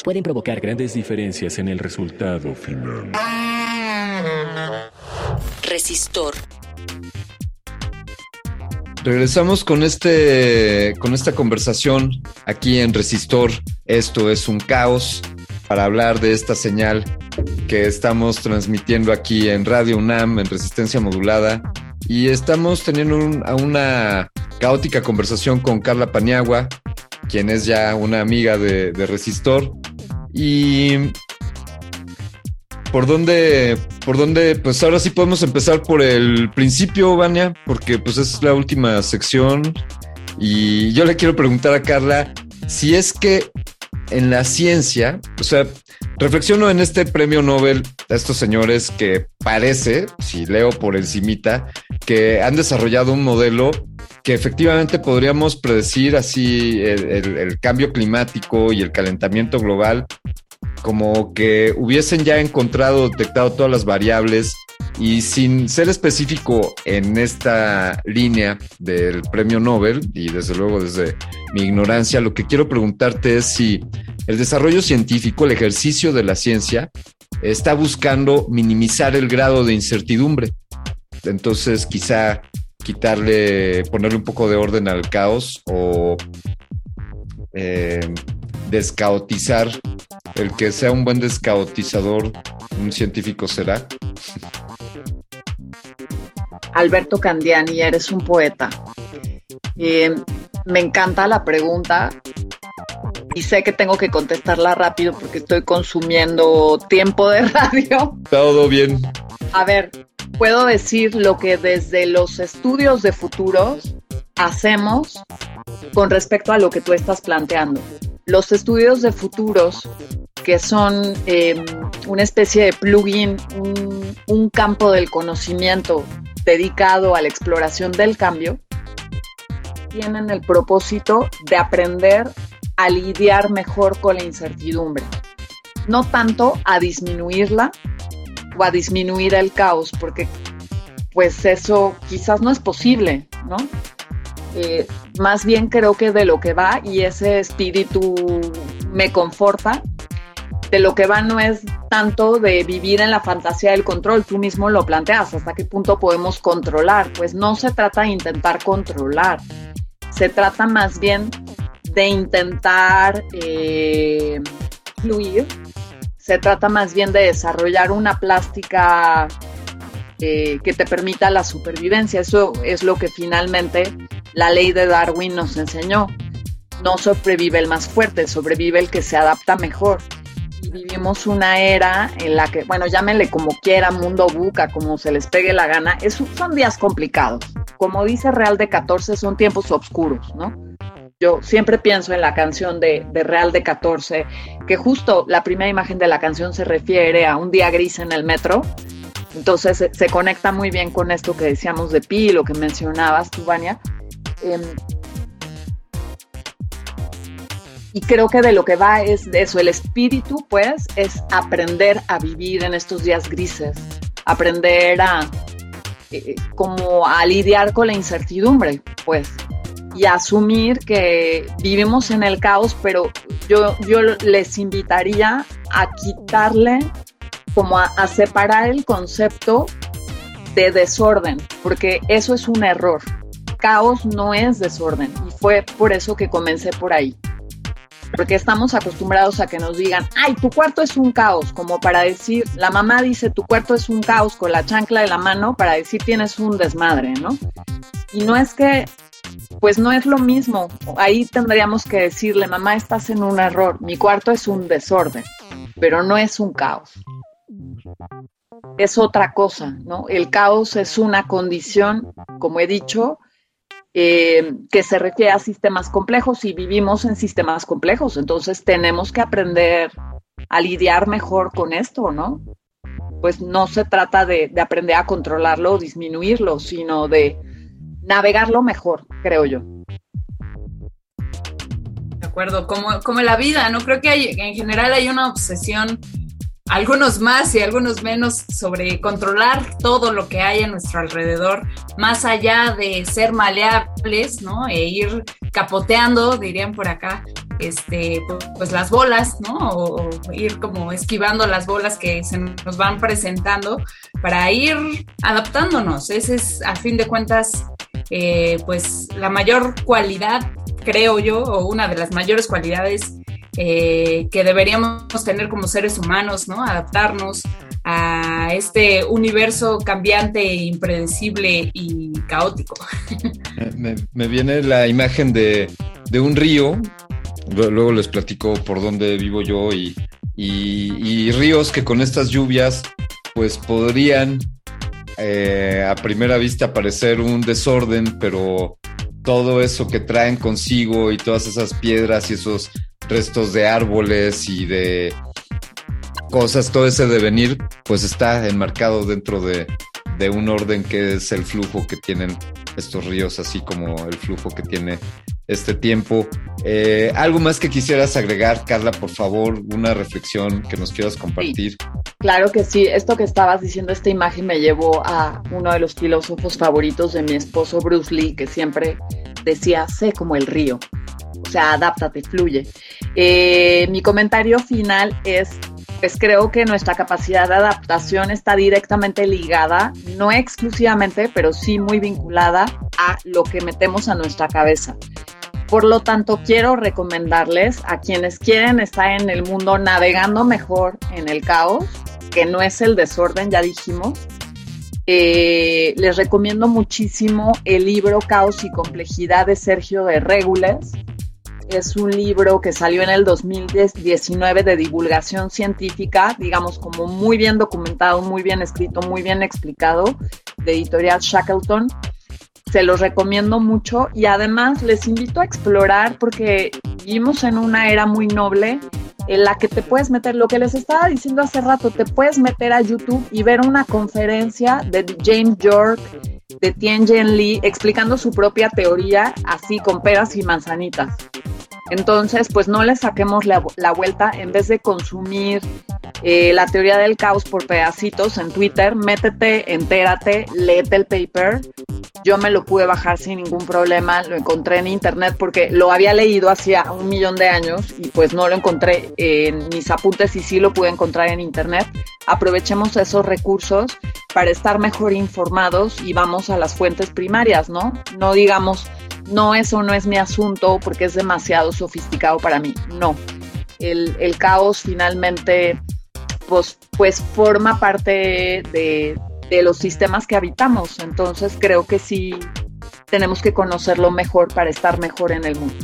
Speaker 4: Pueden provocar grandes diferencias en el resultado final.
Speaker 5: Resistor.
Speaker 1: Regresamos con este con esta conversación aquí en Resistor. Esto es un caos para hablar de esta señal que estamos transmitiendo aquí en Radio UNAM en resistencia modulada y estamos teniendo un- a una caótica conversación con Carla Paniagua, quien es ya una amiga de, de Resistor y por dónde por dónde pues ahora sí podemos empezar por el principio, Vania, porque pues es la última sección. Y yo le quiero preguntar a Carla si es que en la ciencia, o sea, reflexiono en este premio Nobel a estos señores que parece, si leo por encimita, que han desarrollado un modelo que efectivamente podríamos predecir así el, cambio climático y el calentamiento global, como que hubiesen ya encontrado, detectado todas las variables y sin ser específico en esta línea del premio Nobel, y desde luego desde mi ignorancia, lo que quiero preguntarte es si el desarrollo científico, el ejercicio de la ciencia, está buscando minimizar el grado de incertidumbre. Entonces, quizá quitarle, ponerle un poco de orden al caos o eh, descaotizar. El que sea un buen descaotizador, un científico será.
Speaker 6: Alberto Candiani, eres un poeta. Eh, me encanta la pregunta y sé que tengo que contestarla rápido porque estoy consumiendo tiempo de radio.
Speaker 1: Todo bien.
Speaker 6: A ver, puedo decir lo que desde los estudios de futuros hacemos con respecto a lo que tú estás planteando. Los estudios de futuros, que son eh, una especie de plugin, un, un campo del conocimiento dedicado a la exploración del cambio, tienen el propósito de aprender a lidiar mejor con la incertidumbre, no tanto a disminuirla o a disminuir el caos, porque pues eso quizás no es posible, ¿no? Eh, más bien creo que de lo que va, y ese espíritu me conforta, de lo que va no es tanto de vivir en la fantasía del control, tú mismo lo planteas, hasta qué punto podemos controlar, pues no se trata de intentar controlar, se trata más bien de intentar eh, fluir, se trata más bien de desarrollar una plástica eh, que te permita la supervivencia. Eso es lo que finalmente la ley de Darwin nos enseñó. No sobrevive el más fuerte, sobrevive el que se adapta mejor. Y vivimos una era en la que, bueno, llámenle como quiera, mundo buca, como se les pegue la gana, son días complicados. Como dice Real de 14, son tiempos oscuros, ¿no? Yo siempre pienso en la canción de, de, Real de 14, que justo la primera imagen de la canción se refiere a un día gris en el metro. Entonces se, se conecta muy bien con esto que decíamos de Pi, lo que mencionabas tú, Vania. Eh, y creo que de lo que va es de eso, el espíritu, pues, es aprender a vivir en estos días grises, aprender a, eh, como a lidiar con la incertidumbre, pues, y asumir que vivimos en el caos, pero yo, yo les invitaría a quitarle, como a, a separar el concepto de desorden, porque eso es un error. Caos no es desorden, y fue por eso que comencé por ahí porque estamos acostumbrados a que nos digan, ay, tu cuarto es un caos, como para decir, la mamá dice, tu cuarto es un caos con la chancla de la mano para decir tienes un desmadre, ¿no? Y no es que, pues no es lo mismo, ahí tendríamos que decirle, mamá, estás en un error, mi cuarto es un desorden, pero no es un caos. Es otra cosa, ¿no? El caos es una condición, como he dicho, eh, que se refiere a sistemas complejos y vivimos en sistemas complejos, entonces tenemos que aprender a lidiar mejor con esto, ¿no? Pues no se trata de, de aprender a controlarlo o disminuirlo, sino de navegarlo mejor, creo yo.
Speaker 2: De acuerdo, como, como la vida, ¿no? Creo que hay, en general hay una obsesión algunos más y algunos menos sobre controlar todo lo que hay a nuestro alrededor, más allá de ser maleables, ¿no? E ir capoteando, dirían por acá, este, pues las bolas, ¿no? O, ir como esquivando las bolas que se nos van presentando para ir adaptándonos. Ese es, a fin de cuentas, eh, pues la mayor cualidad, creo yo, o una de las mayores cualidades eh, que deberíamos tener como seres humanos, ¿no? Adaptarnos a este universo cambiante, impredecible y caótico.
Speaker 1: Me, viene la imagen de, un río, luego les platico por dónde vivo yo y, ríos que con estas lluvias pues podrían eh, a primera vista parecer un desorden, pero todo eso que traen consigo y todas esas piedras y esos restos de árboles y de cosas, todo ese devenir, pues está enmarcado dentro de, un orden que es el flujo que tienen estos ríos, así como el flujo que tiene este tiempo. Eh, ¿Algo más que quisieras agregar, Carla, por favor? Una reflexión que nos quieras compartir.
Speaker 6: claro que sí, esto que estabas diciendo, esta imagen me llevó a uno de los filósofos favoritos de mi esposo, Bruce Lee, que siempre decía, sé como el río. O sea, adáptate, fluye. Eh, mi comentario final es, pues creo que nuestra capacidad de adaptación está directamente ligada, no exclusivamente, pero sí muy vinculada a lo que metemos a nuestra cabeza. Por lo tanto, quiero recomendarles a quienes quieren estar en el mundo navegando mejor en el caos, que no es el desorden, ya dijimos. Eh, les recomiendo muchísimo el libro Caos y Complejidad de Sergio de Régules es un libro que salió en el 2019 de divulgación científica, digamos como muy bien documentado, muy bien escrito, muy bien explicado, de editorial Shackleton. Se los recomiendo mucho y además les invito a explorar porque vivimos en una era muy noble en la que te puedes meter, lo que les estaba diciendo hace rato, te puedes meter a YouTube y ver una conferencia de James York, de Tianjin Lee, explicando su propia teoría así con peras y manzanitas. Entonces, pues no le saquemos la, vuelta en vez de consumir eh, la teoría del caos por pedacitos en Twitter, métete, entérate, léete el paper. Yo me lo pude bajar sin ningún problema, lo encontré en internet porque lo había leído hacía un millón de años y pues no lo encontré en mis apuntes y sí lo pude encontrar en internet. Aprovechemos esos recursos para estar mejor informados y vamos a las fuentes primarias, ¿no? No digamos no, eso no es mi asunto porque es demasiado sofisticado para mí. No, el, caos finalmente pues, pues forma parte de, de los sistemas que habitamos. Entonces creo que sí tenemos que conocerlo mejor para estar mejor en el mundo.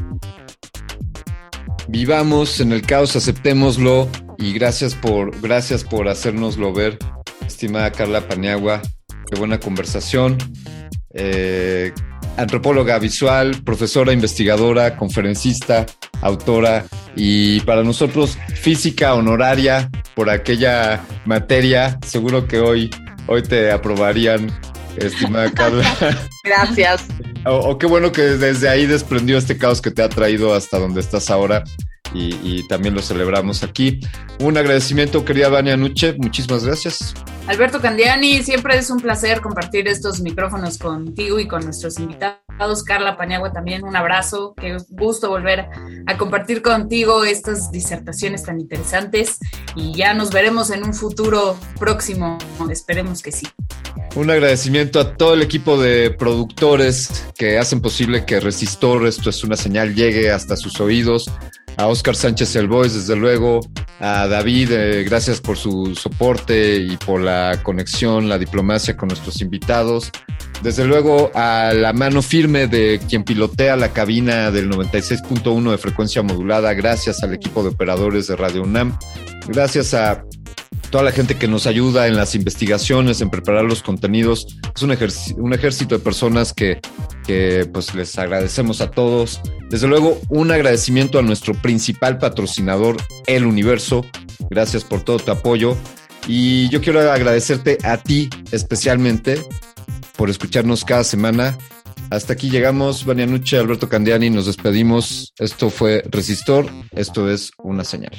Speaker 1: Vivamos en el caos, aceptémoslo y gracias por, gracias por hacérnoslo ver, estimada Carla Paniagua. Qué buena conversación. Eh, antropóloga visual, profesora investigadora, conferencista, autora y para nosotros física honoraria por aquella materia. Seguro que hoy, hoy te aprobarían, estimada Carla.
Speaker 6: Gracias.
Speaker 1: o, qué bueno que desde ahí desprendió este caos que te ha traído hasta donde estás ahora. Y, y, también lo celebramos aquí. Un agradecimiento, querida Vania Nuche, muchísimas gracias.
Speaker 2: Alberto Candiani, siempre es un placer compartir estos micrófonos contigo y con nuestros invitados. Carla Pañagua también, un abrazo, qué gusto volver a compartir contigo estas disertaciones tan interesantes y ya nos veremos en un futuro próximo, esperemos que sí.
Speaker 1: Un agradecimiento a todo el equipo de productores que hacen posible que Resistor, esto es una señal, llegue hasta sus oídos a Oscar Sánchez El Boys, desde luego, a David, eh, gracias por su soporte y por la conexión, la diplomacia con nuestros invitados. Desde luego a la mano firme de quien pilotea la cabina del 96.1 de frecuencia modulada, gracias al equipo de operadores de Radio UNAM, gracias a toda la gente que nos ayuda en las investigaciones, en preparar los contenidos. Es un, ejército de personas que, pues les agradecemos a todos. Desde luego, un agradecimiento a nuestro principal patrocinador, El Universo. Gracias por todo tu apoyo. Y yo quiero agradecerte a ti especialmente por escucharnos cada semana. Hasta aquí llegamos, Vania Nuche, Alberto Candiani, nos despedimos. Esto fue Resistor, esto es una señal.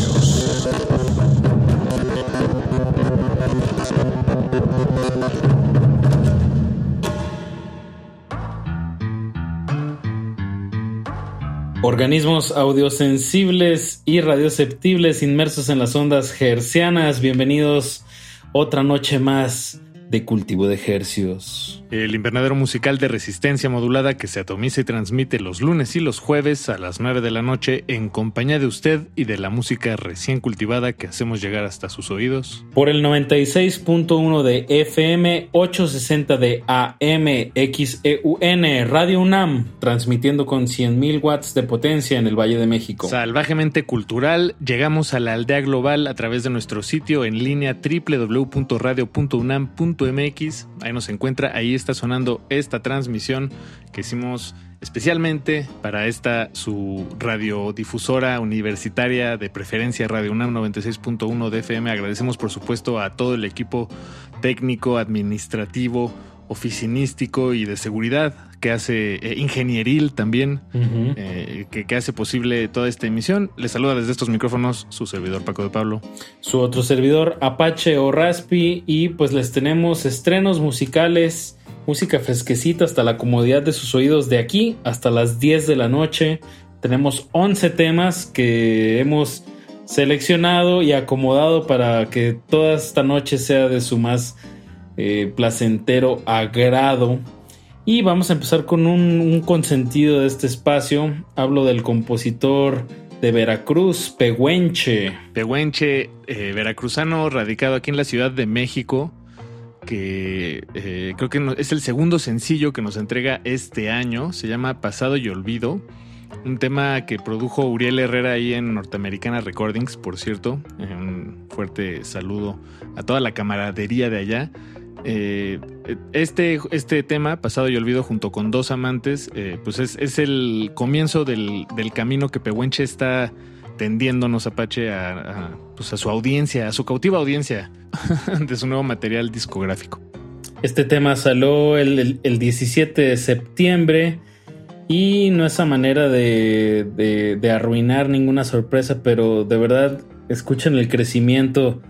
Speaker 8: Organismos audiosensibles y radioceptibles inmersos en las ondas hercianas, bienvenidos otra noche más de cultivo de hercios.
Speaker 9: El invernadero musical de resistencia modulada que se atomiza y transmite los lunes y los jueves a las 9 de la noche en compañía de usted y de la música recién cultivada que hacemos llegar hasta sus oídos.
Speaker 8: Por el 96.1 de FM, 860 de AM, XEUN, Radio UNAM, transmitiendo con 100.000 watts de potencia en el Valle de México.
Speaker 9: Salvajemente cultural, llegamos a la aldea global a través de nuestro sitio en línea www.radio.unam.mx. Ahí nos encuentra, ahí está sonando esta transmisión que hicimos especialmente para esta su radiodifusora universitaria de preferencia Radio UNAM 96.1 de FM. Agradecemos por supuesto a todo el equipo técnico, administrativo, oficinístico y de seguridad que hace eh, ingenieril también, eh, que, que hace posible toda esta emisión. Les saluda desde estos micrófonos su servidor Paco de Pablo.
Speaker 8: Su otro servidor, Apache o Raspi, y pues les tenemos estrenos musicales, música fresquecita hasta la comodidad de sus oídos de aquí hasta las 10 de la noche. Tenemos 11 temas que hemos seleccionado y acomodado para que toda esta noche sea de su más eh, placentero agrado. Y vamos a empezar con un, consentido de este espacio. Hablo del compositor de Veracruz, Pehuenche.
Speaker 9: Pehuenche, eh, veracruzano, radicado aquí en la Ciudad de México, que eh, creo que es el segundo sencillo que nos entrega este año. Se llama Pasado y Olvido. Un tema que produjo Uriel Herrera ahí en Norteamericana Recordings, por cierto. Eh, un fuerte saludo a toda la camaradería de allá. Eh, este, este tema, Pasado y Olvido, junto con dos amantes, eh, pues es, es el comienzo del, del camino que Pehuenche está tendiéndonos Apache a, a, pues a su audiencia, a su cautiva audiencia de su nuevo material discográfico.
Speaker 8: Este tema salió el, el- el 17 de septiembre y no es a manera de, de- de arruinar ninguna sorpresa, pero de verdad escuchen el crecimiento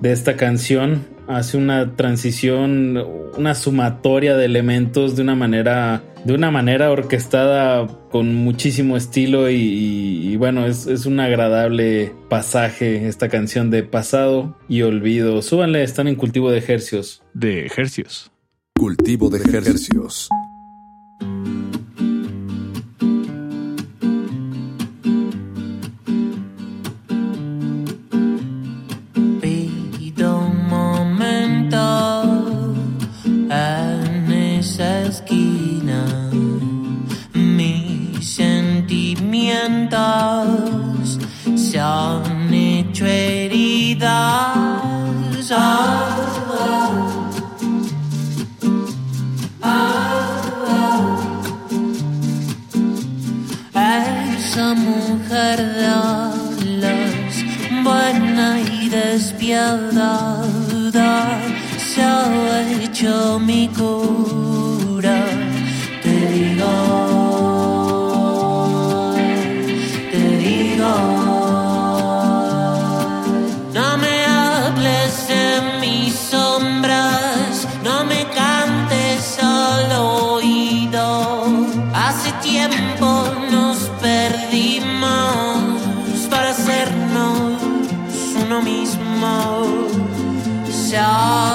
Speaker 8: de esta canción. Hace una transición, una sumatoria de elementos de una manera, de una manera orquestada con muchísimo estilo y, y- y bueno, es, es un agradable pasaje esta canción de pasado y olvido. Súbanle, están en cultivo de ejercios.
Speaker 9: De ejercios.
Speaker 10: Cultivo de ejercios.
Speaker 11: cardeales, buena y despiadada, se ha hecho mi cura. Te digo. 想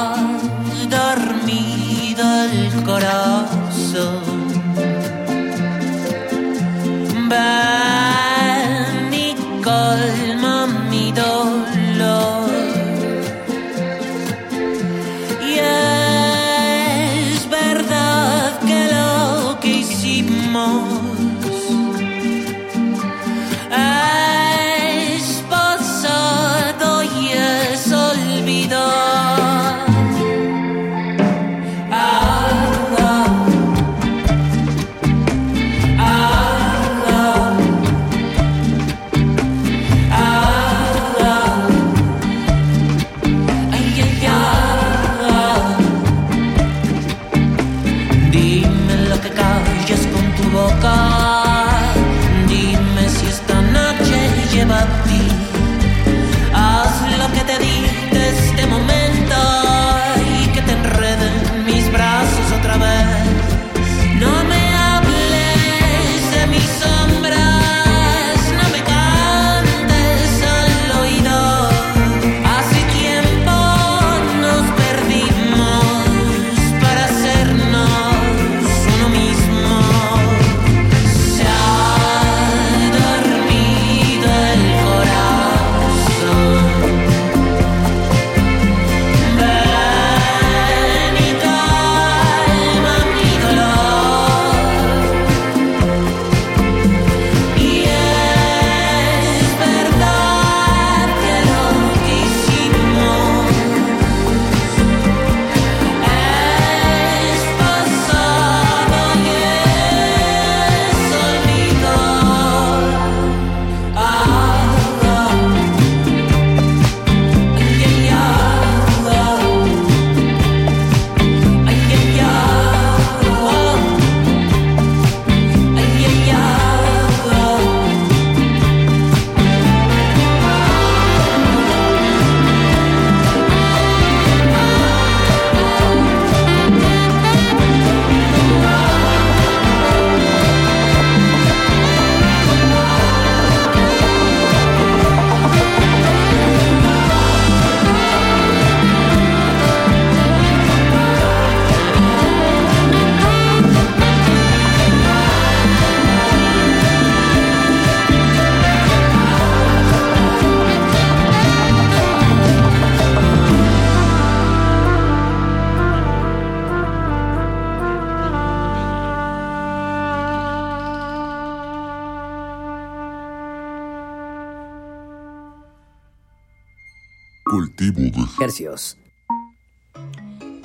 Speaker 12: Cultivo de
Speaker 3: hercios.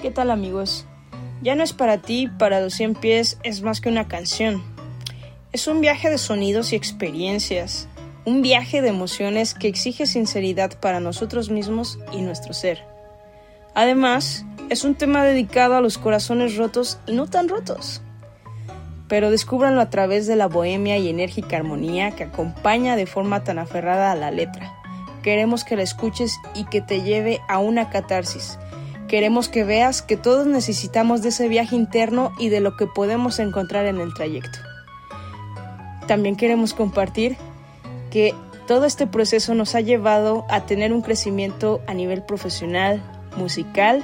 Speaker 13: ¿Qué tal amigos? Ya no es para ti, para los 100 pies es más que una canción. Es un viaje de sonidos y experiencias, un viaje de emociones que exige sinceridad para nosotros mismos y nuestro ser. Además, es un tema dedicado a los corazones rotos y no tan rotos. Pero descúbranlo a través de la bohemia y enérgica armonía que acompaña de forma tan aferrada a la letra. Queremos que la escuches y que te lleve a una catarsis. Queremos que veas que todos necesitamos de ese viaje interno y de lo que podemos encontrar en el trayecto. También queremos compartir que todo este proceso nos ha llevado a tener un crecimiento a nivel profesional, musical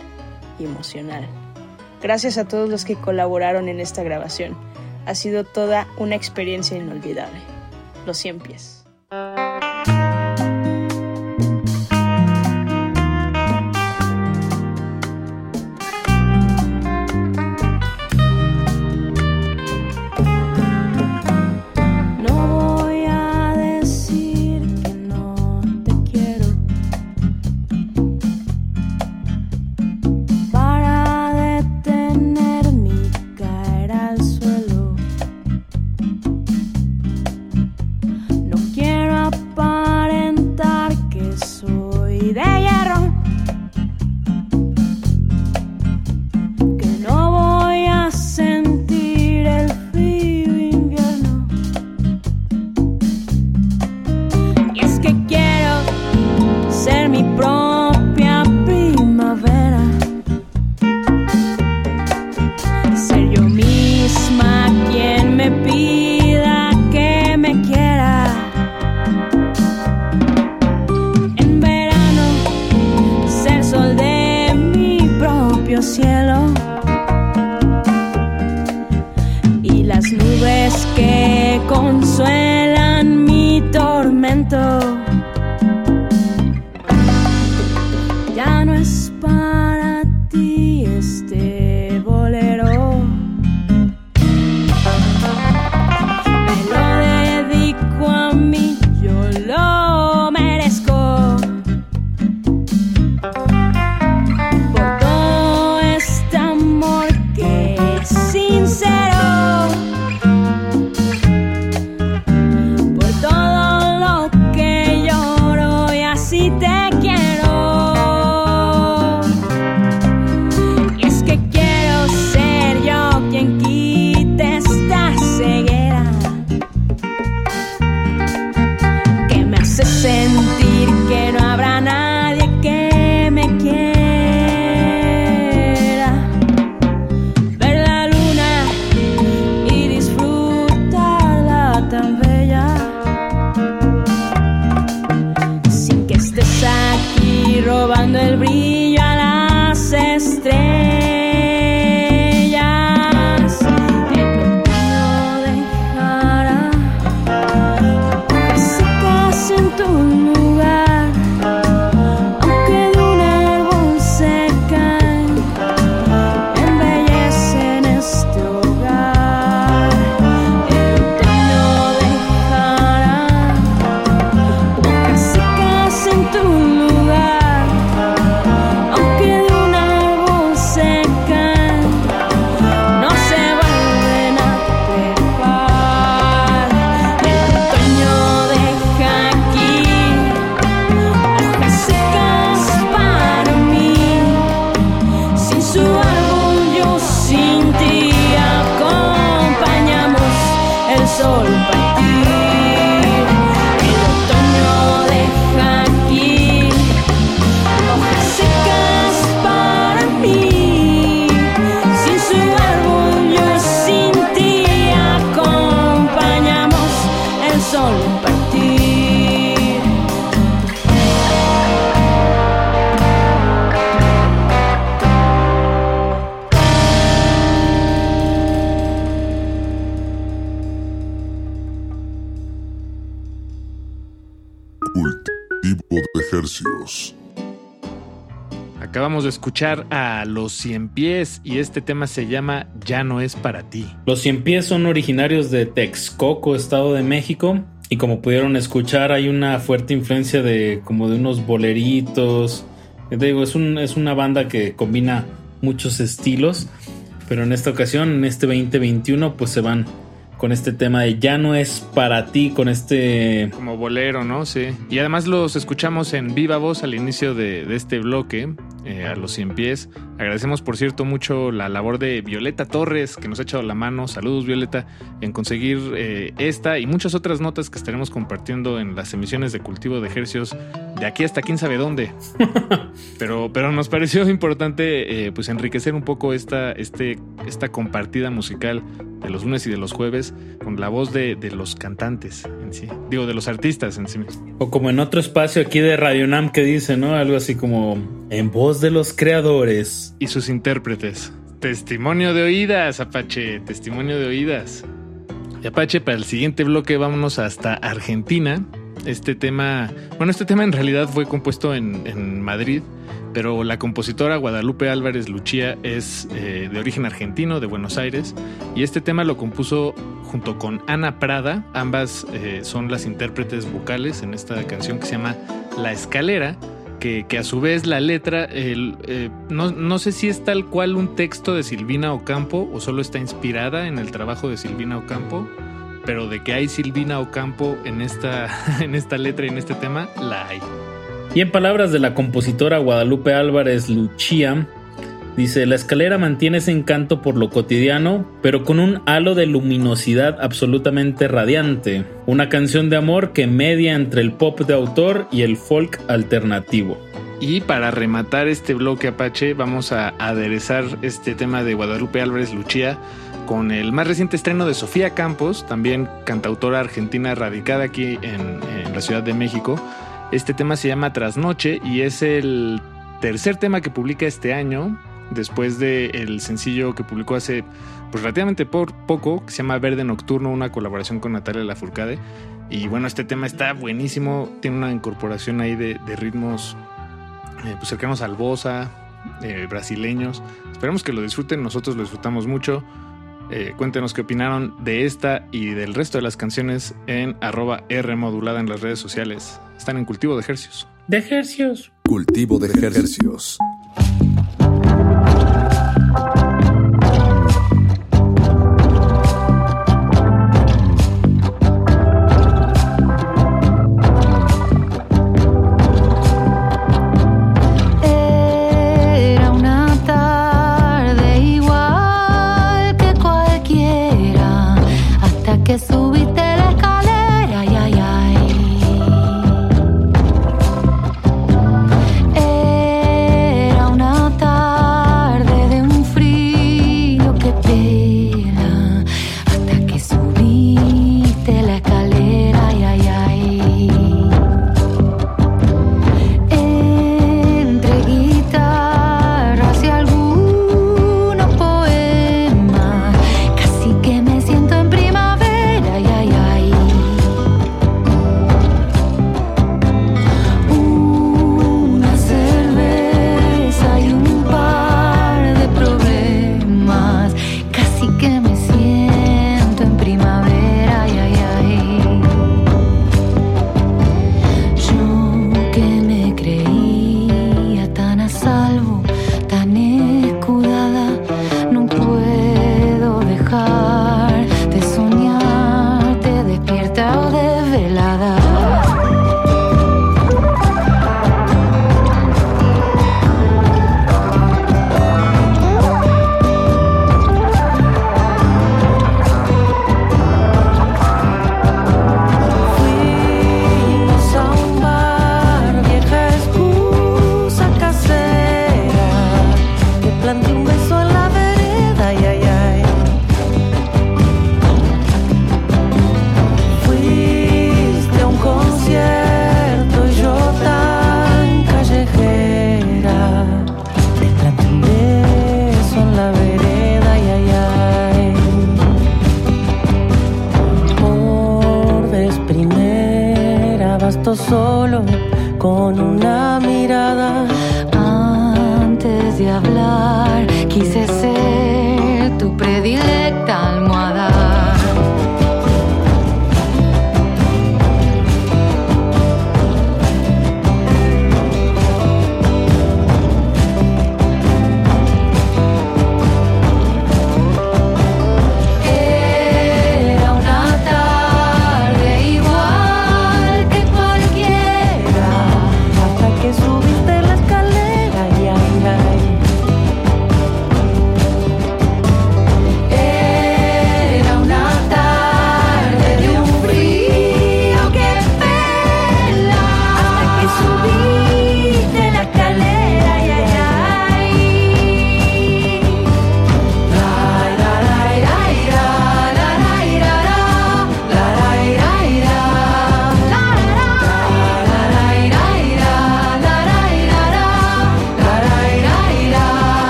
Speaker 13: y emocional. Gracias a todos los que colaboraron en esta grabación. Ha sido toda una experiencia inolvidable. Los 100 pies.
Speaker 9: Escuchar a Los Cien Pies y este tema se llama Ya no es para ti.
Speaker 8: Los cien pies son originarios de Texcoco, Estado de México, y como pudieron escuchar hay una fuerte influencia de como de unos boleritos, Te digo, es, un, es una banda que combina muchos estilos, pero en esta ocasión, en este 2021, pues se van con este tema de ya no es para ti, con este...
Speaker 9: Como bolero, ¿no? Sí. Y además los escuchamos en viva voz al inicio de, de este bloque, eh, a los 100 pies. Agradecemos, por cierto, mucho la labor de Violeta Torres, que nos ha echado la mano. Saludos, Violeta, en conseguir eh, esta y muchas otras notas que estaremos compartiendo en las emisiones de cultivo de ejercios de aquí hasta quién sabe dónde. pero, pero nos pareció importante eh, pues enriquecer un poco esta, este, esta compartida musical de los lunes y de los jueves con la voz de, de los cantantes en sí. Digo, de los artistas en sí.
Speaker 8: O como en otro espacio aquí de Radio Nam que dice, ¿no? Algo así como en voz de los creadores.
Speaker 9: Y sus intérpretes. Testimonio de oídas, Apache. Testimonio de oídas. Y Apache, para el siguiente bloque vámonos hasta Argentina. Este tema, bueno, este tema en realidad fue compuesto en, Madrid, pero la compositora Guadalupe Álvarez Luchía es eh, de origen argentino, de Buenos Aires, y este tema lo compuso junto con Ana Prada, ambas eh, son las intérpretes vocales en esta canción que se llama La Escalera, que, a su vez la letra, eh, no, no sé si es tal cual un texto de Silvina Ocampo o solo está inspirada en el trabajo de Silvina Ocampo, pero de que hay Silvina Ocampo en esta, en esta letra y en este tema, la hay.
Speaker 8: Y en palabras de la compositora Guadalupe Álvarez Luchía, dice, la escalera mantiene ese encanto por lo cotidiano, pero con un halo de luminosidad absolutamente radiante. Una canción de amor que media entre el pop de autor y el folk alternativo.
Speaker 9: Y para rematar este bloque Apache, vamos a aderezar este tema de Guadalupe Álvarez Luchía con el más reciente estreno de Sofía Campos, también cantautora argentina radicada aquí en, en la Ciudad de México. Este tema se llama Trasnoche y es el tercer tema que publica este año, después del sencillo que publicó hace pues, relativamente por poco, que se llama Verde Nocturno, una colaboración con Natalia Lafourcade. Y bueno, este tema está buenísimo, tiene una incorporación ahí de, de ritmos eh, pues cercanos al bossa, eh, brasileños. Esperemos que lo disfruten, nosotros lo disfrutamos mucho. Eh, cuéntenos qué opinaron de esta y del resto de las canciones en arroba R modulada en las redes sociales. Están en cultivo de ejercios.
Speaker 8: De ejercios.
Speaker 10: Cultivo de ejercios.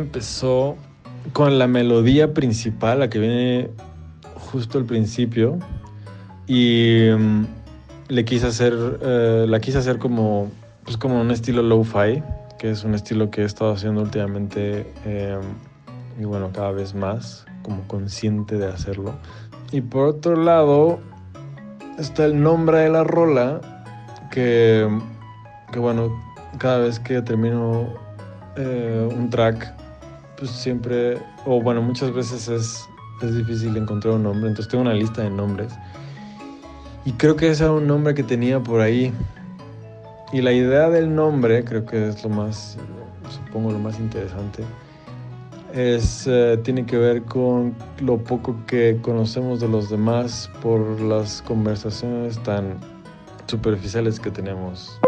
Speaker 14: Empezó con la melodía principal, la que viene justo al principio. Y mm, le quise hacer, eh, la quise hacer como, pues como un estilo lo-fi, que es un estilo que he estado haciendo últimamente eh, y bueno, cada vez más, como consciente de hacerlo. Y por otro lado, está el nombre de la rola, que, que bueno, cada vez que termino eh, un track, pues siempre, o bueno, muchas veces es, es difícil encontrar un nombre, entonces tengo una lista de nombres. Y creo que ese era un nombre que tenía por ahí. Y la idea del nombre, creo que es lo más, supongo lo más interesante, es, eh, tiene que ver con lo poco que conocemos de los demás por las conversaciones tan superficiales que tenemos.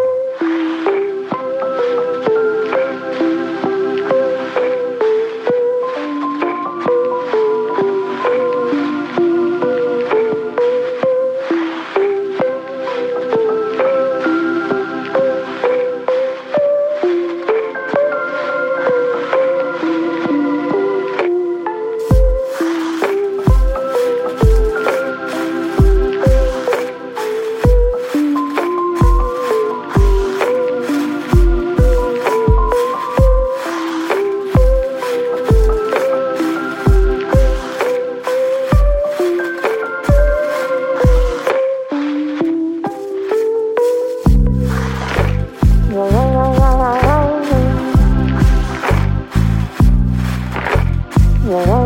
Speaker 12: Whoa.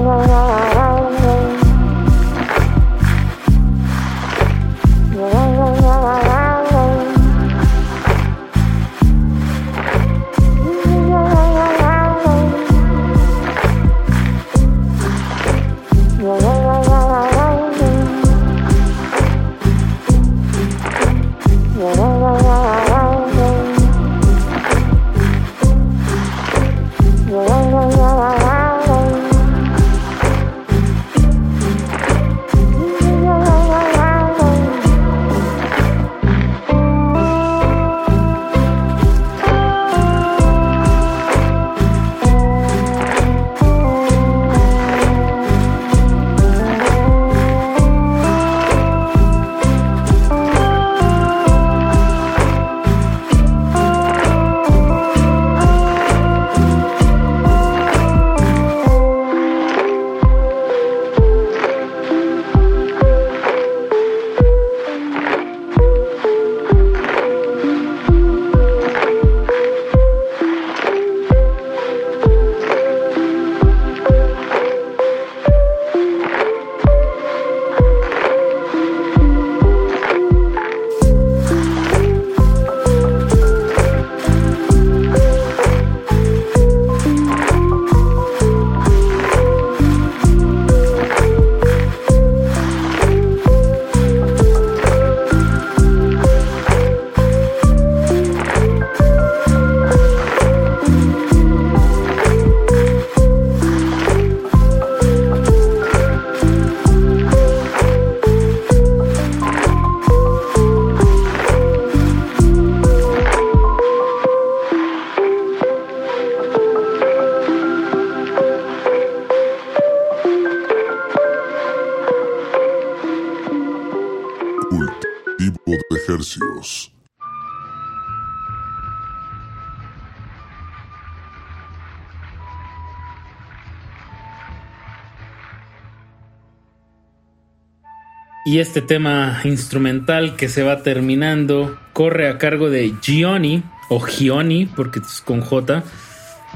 Speaker 8: Y este tema instrumental que se va terminando corre a cargo de Gioni o Gioni porque es con J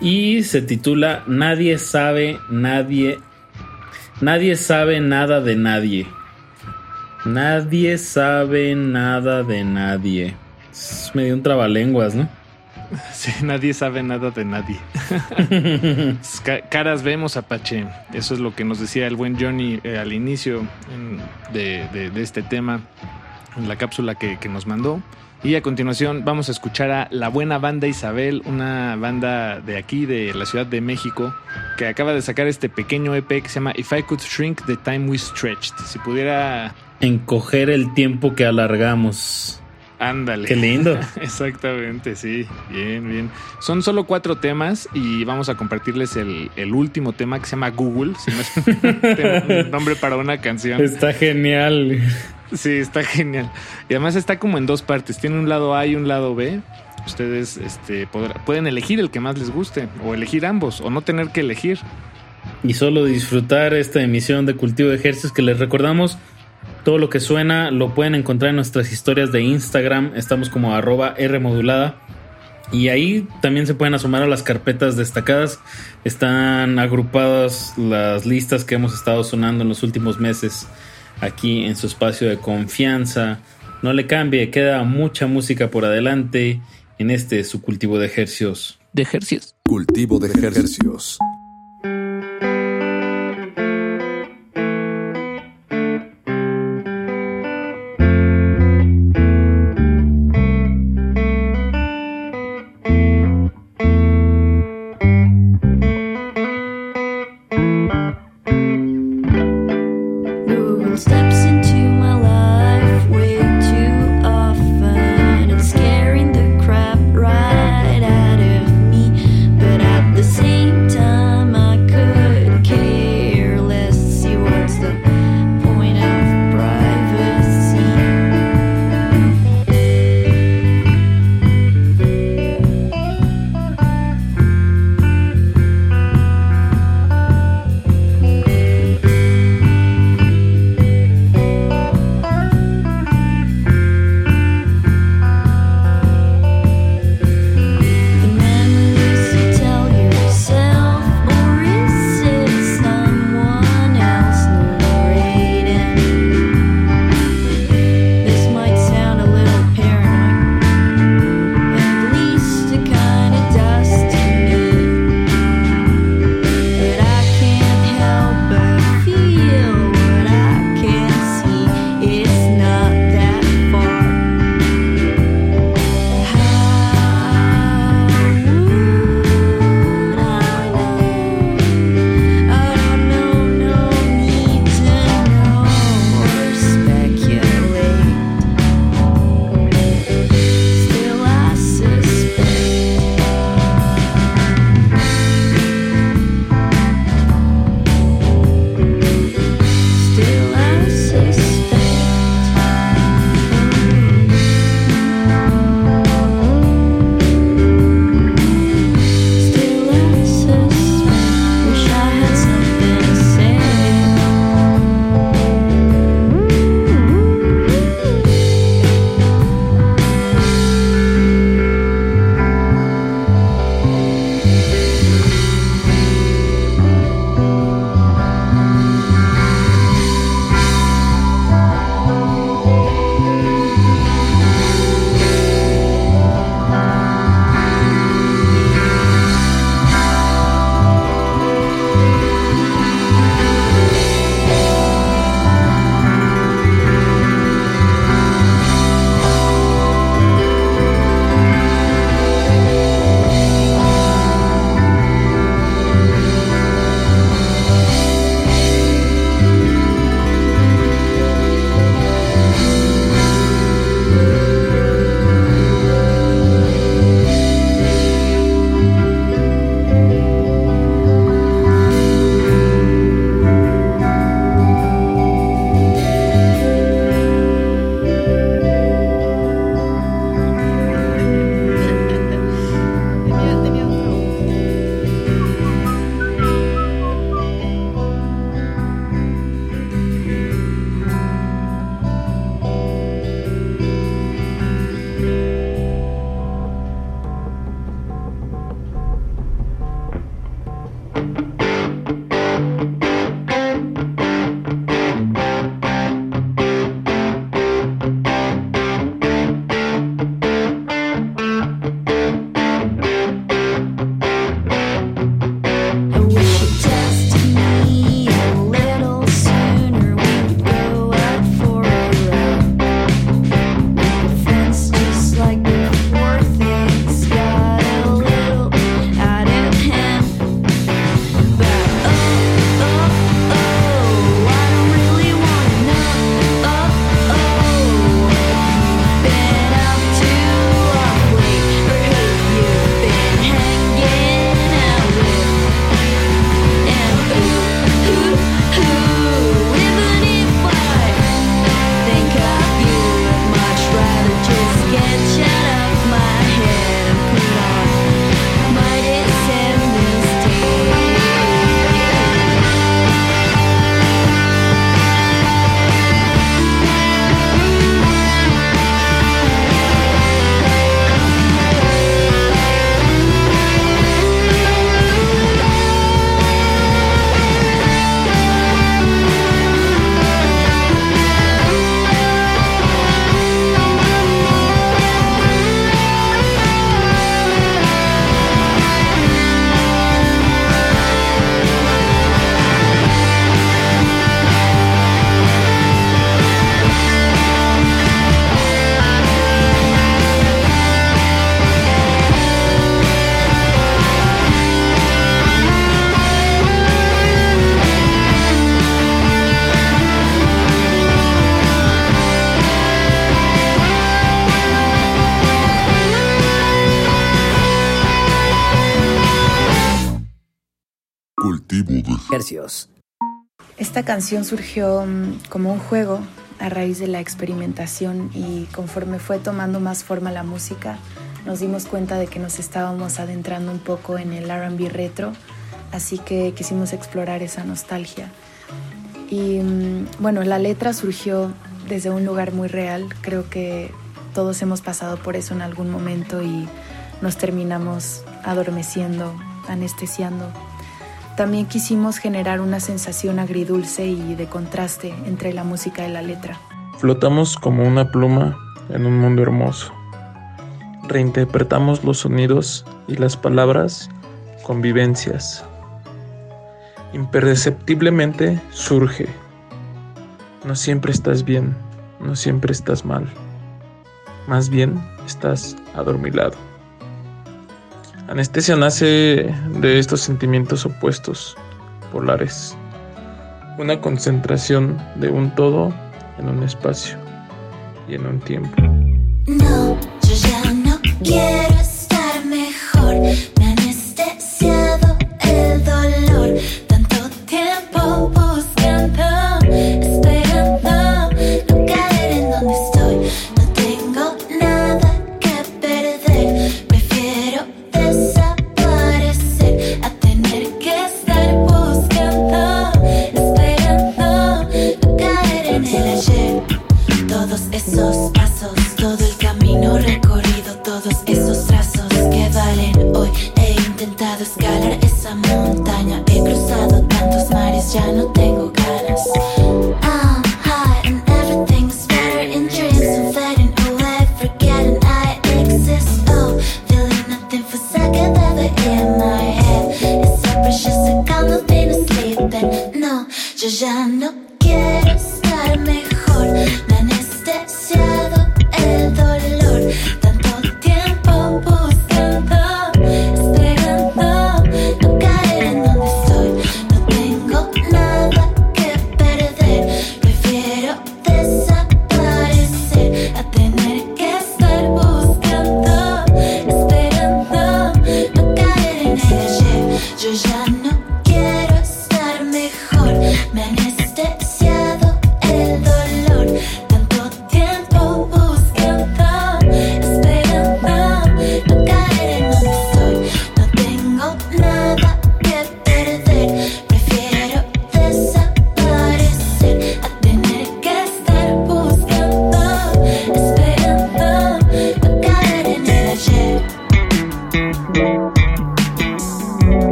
Speaker 8: y se titula Nadie sabe, nadie nadie sabe nada de nadie. Nadie sabe nada de nadie. Es medio un trabalenguas, ¿no?
Speaker 9: Sí, nadie sabe nada de nadie. Ca- Caras vemos, Apache. Eso es lo que nos decía el buen Johnny eh, al inicio en- de, de- de este tema, en la cápsula que, que nos mandó. Y a continuación vamos a escuchar a la buena banda Isabel, una banda de aquí, de la Ciudad de México, que acaba de sacar este pequeño EP que se llama If I Could Shrink the Time We Stretched. Si pudiera...
Speaker 8: Encoger el tiempo que alargamos.
Speaker 9: Ándale.
Speaker 8: Qué lindo.
Speaker 9: Exactamente, sí. Bien, bien. Son solo cuatro temas y vamos a compartirles el, el último tema que se llama Google. Si no nombre para una canción.
Speaker 8: Está genial.
Speaker 9: Sí, está genial. Y además está como en dos partes. Tiene un lado A y un lado B. Ustedes este, podrá- pueden elegir el que más les guste o elegir ambos o no tener que elegir.
Speaker 8: y solo disfrutar esta emisión de Cultivo de Ejercicios que les recordamos. Todo lo que suena lo pueden encontrar en nuestras historias de Instagram. Estamos como arroba Rmodulada. Y ahí también se pueden asomar a las carpetas destacadas. Están agrupadas las listas que hemos estado sonando en los últimos meses aquí en su espacio de confianza. No le cambie, queda mucha música por adelante en este su cultivo de ejercicios.
Speaker 9: De ejercicios.
Speaker 10: Cultivo de ejercicios.
Speaker 15: Canción surgió mm, como un juego a raíz de la experimentación y conforme fue tomando más forma la música, nos dimos cuenta de que nos estábamos adentrando un poco en el RB retro, así que quisimos explorar esa nostalgia. Y mm, bueno, la letra surgió desde un lugar muy real, creo que todos hemos pasado por eso en algún momento y nos terminamos adormeciendo, anestesiando. También quisimos generar una sensación agridulce y de contraste entre la música y la letra.
Speaker 16: Flotamos como una pluma en un mundo hermoso. Reinterpretamos los sonidos y las palabras con vivencias. Imperceptiblemente surge. No siempre estás bien, no siempre estás mal. Más bien estás adormilado. Anestesia nace de estos sentimientos opuestos, polares. Una concentración de un todo en un espacio y en un tiempo.
Speaker 17: No, yo ya no quiero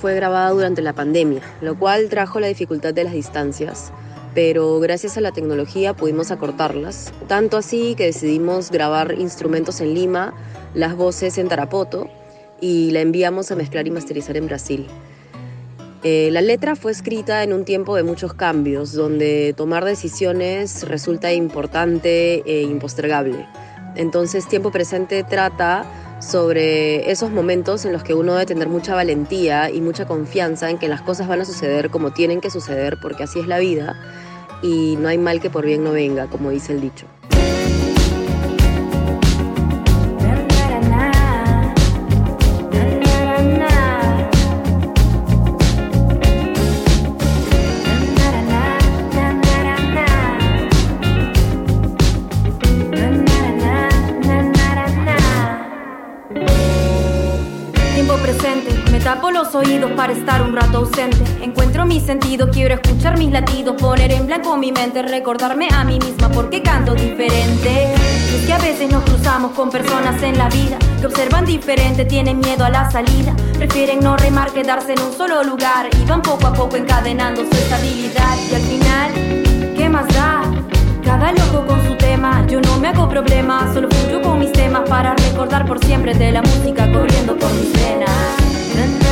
Speaker 18: fue grabada durante la pandemia, lo cual trajo la dificultad de las distancias, pero gracias a la tecnología pudimos acortarlas, tanto así que decidimos grabar instrumentos en Lima, las voces en Tarapoto y la enviamos a mezclar y masterizar en Brasil. Eh, la letra fue escrita en un tiempo de muchos cambios, donde tomar decisiones resulta importante e impostergable. Entonces, Tiempo Presente trata sobre esos momentos en los que uno debe tener mucha valentía y mucha confianza en que las cosas van a suceder como tienen que suceder, porque así es la vida, y no hay mal que por bien no venga, como dice el dicho.
Speaker 19: Para estar un rato ausente. Encuentro mi sentido, quiero escuchar mis latidos, poner en blanco mi mente, recordarme a mí misma porque canto diferente. Es que a veces nos cruzamos con personas en la vida que observan diferente, tienen miedo a la salida, prefieren no remar, quedarse en un solo lugar y van poco a poco encadenando su estabilidad y al final. ¿Qué ¿qué más da? Cada loco con su tema, yo no me hago problema, solo fluyo con mis temas para recordar por siempre de la música corriendo por mis venas.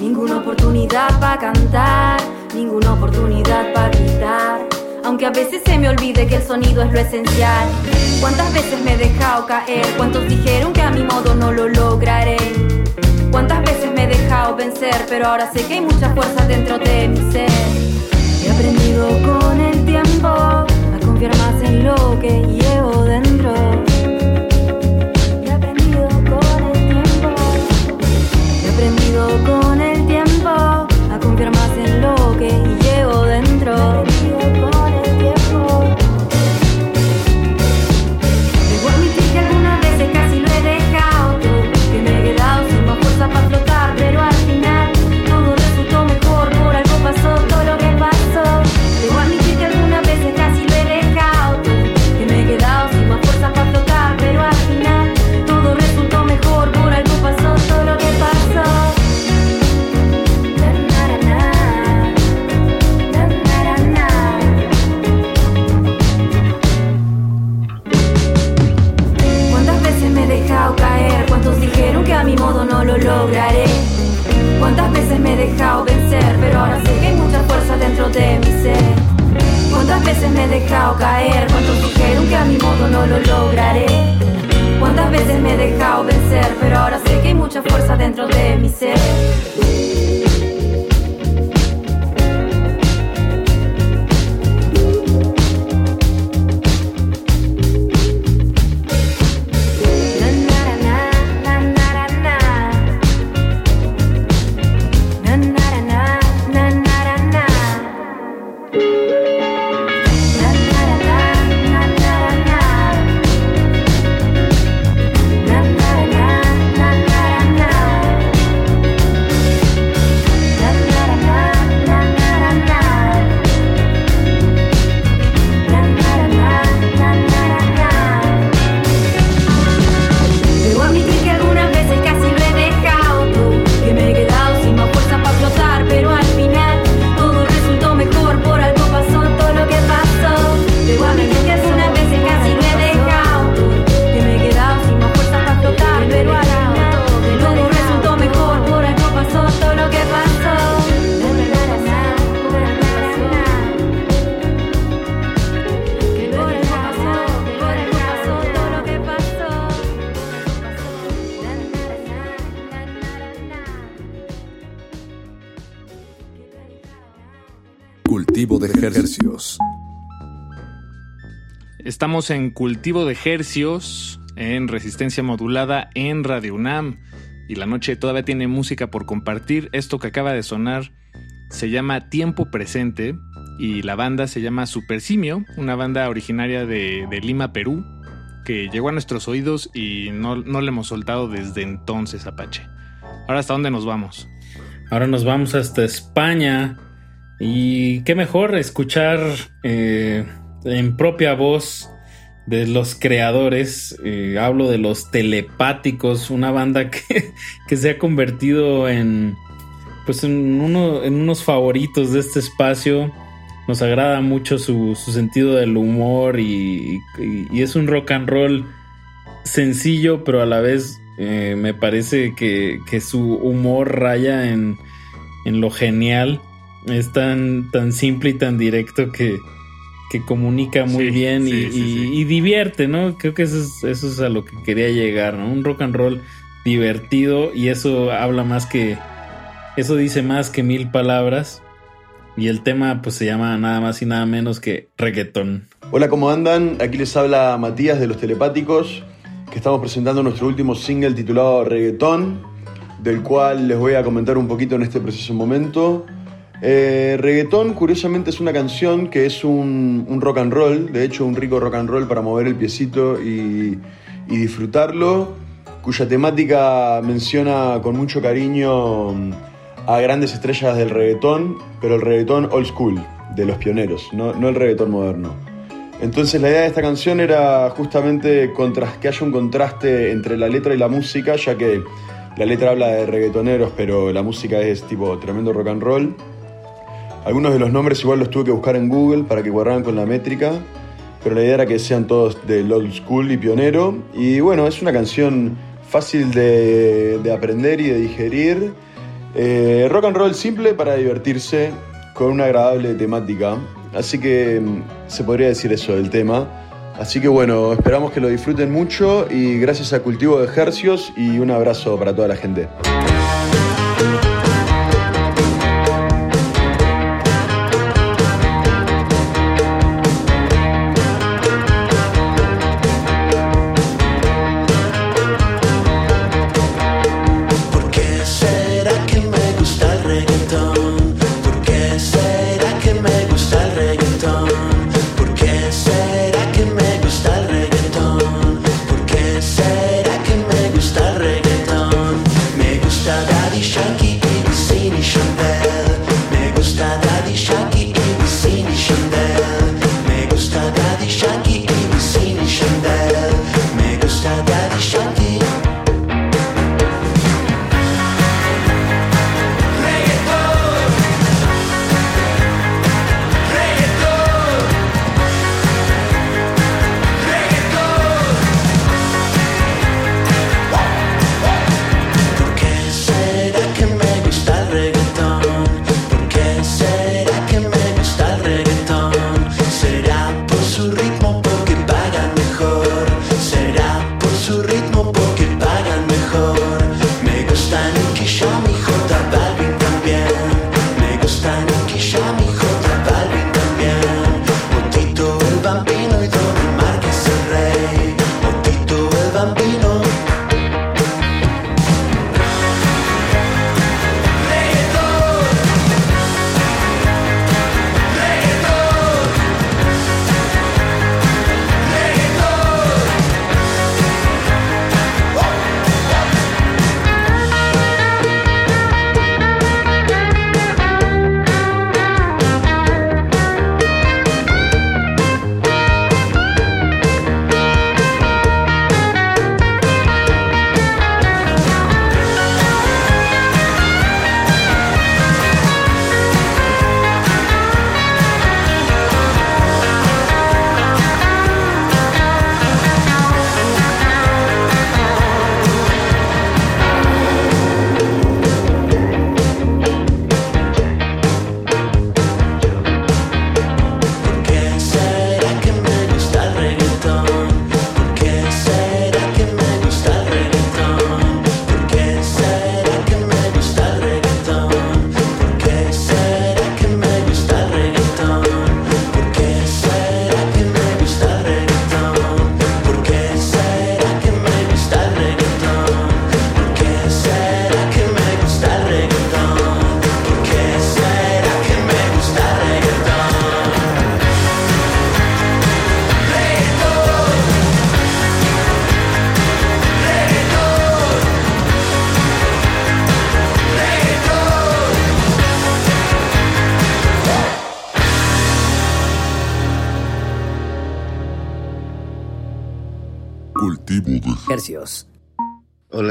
Speaker 19: Ninguna oportunidad para cantar, ninguna oportunidad para gritar. Aunque a veces se me olvide que el sonido es lo esencial. ¿Cuántas veces me he dejado caer? ¿Cuántos dijeron que a mi modo no lo lograré? ¿Cuántas veces me he dejado vencer? Pero ahora sé que hay mucha fuerza dentro de mi ser. He aprendido con el tiempo a confiar más en lo que llevo dentro. Con el tiempo a confiar más en lo que llevo dentro.
Speaker 9: En cultivo de hercios, en resistencia modulada en Radio UNAM. Y la noche todavía tiene música por compartir. Esto que acaba de sonar se llama Tiempo Presente y la banda se llama Super Simio, una banda originaria de, de Lima, Perú, que llegó a nuestros oídos y no, no le hemos soltado desde entonces, Apache. Ahora, ¿hasta dónde nos vamos?
Speaker 8: Ahora nos vamos hasta España. Y qué mejor escuchar eh, en propia voz de los creadores. eh, hablo de los telepáticos, una banda que, que se ha convertido en, pues en, uno, en unos favoritos de este espacio. Nos agrada mucho su, su sentido del humor y, y- es un rock and roll sencillo, pero a la vez eh, me parece que, que su humor raya en, en lo genial. Es tan, tan simple y tan directo que, que comunica muy
Speaker 9: Sí,
Speaker 8: bien y,
Speaker 9: sí, sí,
Speaker 8: y-
Speaker 9: sí.
Speaker 8: y divierte, ¿no? Creo que eso es, eso es a lo que quería llegar, ¿no? Un rock and roll divertido y eso habla más que... Eso dice más que mil palabras. Y el tema pues se llama nada más y nada menos que reggaetón.
Speaker 3: Hola, ¿cómo andan? Aquí les habla Matías de Los Telepáticos, que estamos presentando nuestro último single titulado Reggaetón, del cual les voy a comentar un poquito en este preciso momento. Eh, reggaetón, curiosamente, es una canción que es un, rock and roll, de hecho, un rico rock and roll para mover el piecito y, disfrutarlo, cuya temática menciona con mucho cariño mm, a grandes estrellas del reggaetón, pero el reggaetón old school, de los pioneros, no, el reggaetón moderno. Entonces la idea de esta canción era justamente que haya un contraste entre la letra y la música, ya que la letra habla de reggaetoneros, pero la música es tipo tremendo rock and roll. Algunos de los nombres igual los tuve que buscar en Google para que cuadraran con la métrica, pero la idea era que sean todos del old school y pionero. Y bueno, es una canción fácil de, de aprender y de digerir. Eh, rock and roll simple para divertirse con una agradable temática. Así que mm, se podría decir eso del tema. Así que bueno, esperamos que lo disfruten mucho y gracias a Cultivo de Ejercios y un abrazo para toda la gente.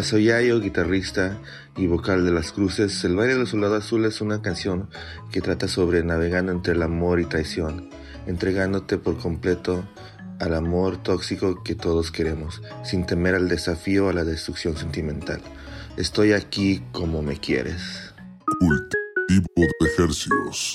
Speaker 20: Hola, soy Yayo, guitarrista y vocal de Las Cruces. El baile del soldado azul es una canción que trata sobre navegando entre el amor y traición, entregándote por completo al amor tóxico que todos queremos, sin temer al desafío a la destrucción sentimental. Estoy aquí como me quieres.
Speaker 12: Cultivo de Ejercios.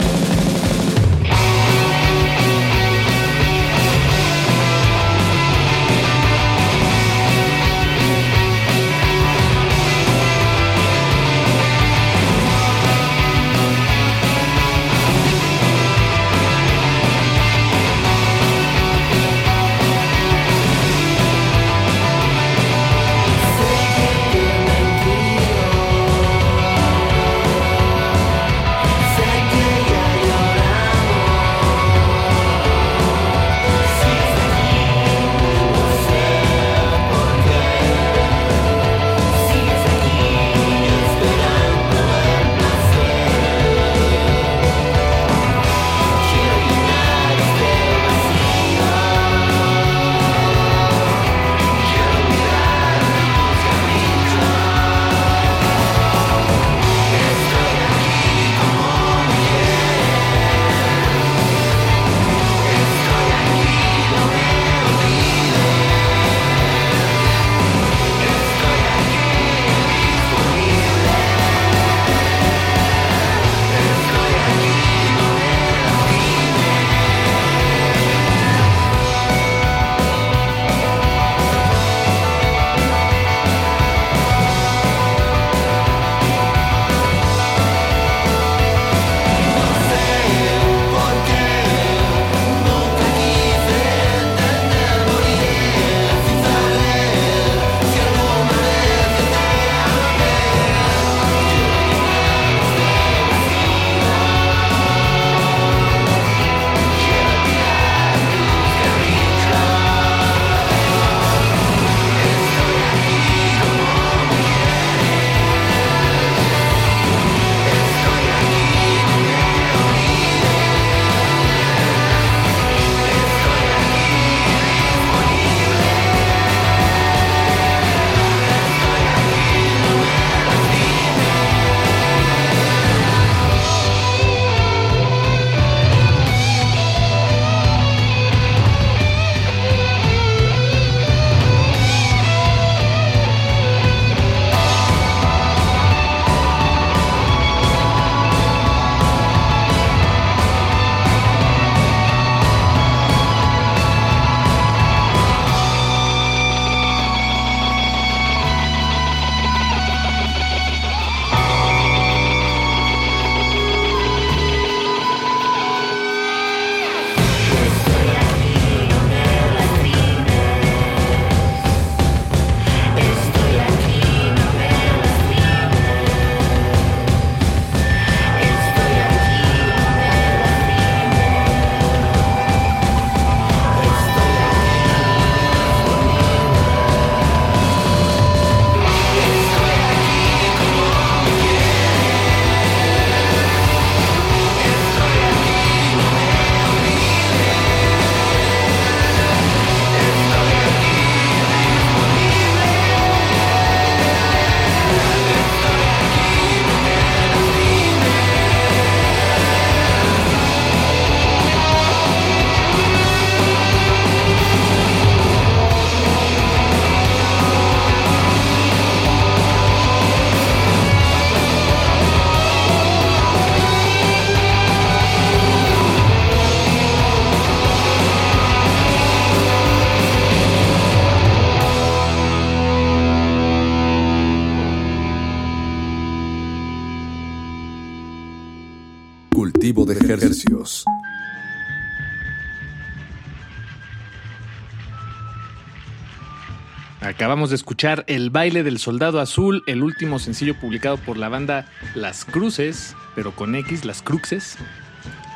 Speaker 10: De
Speaker 9: escuchar El baile del soldado azul, el último sencillo publicado por la banda Las Cruces, pero con X, Las Cruxes,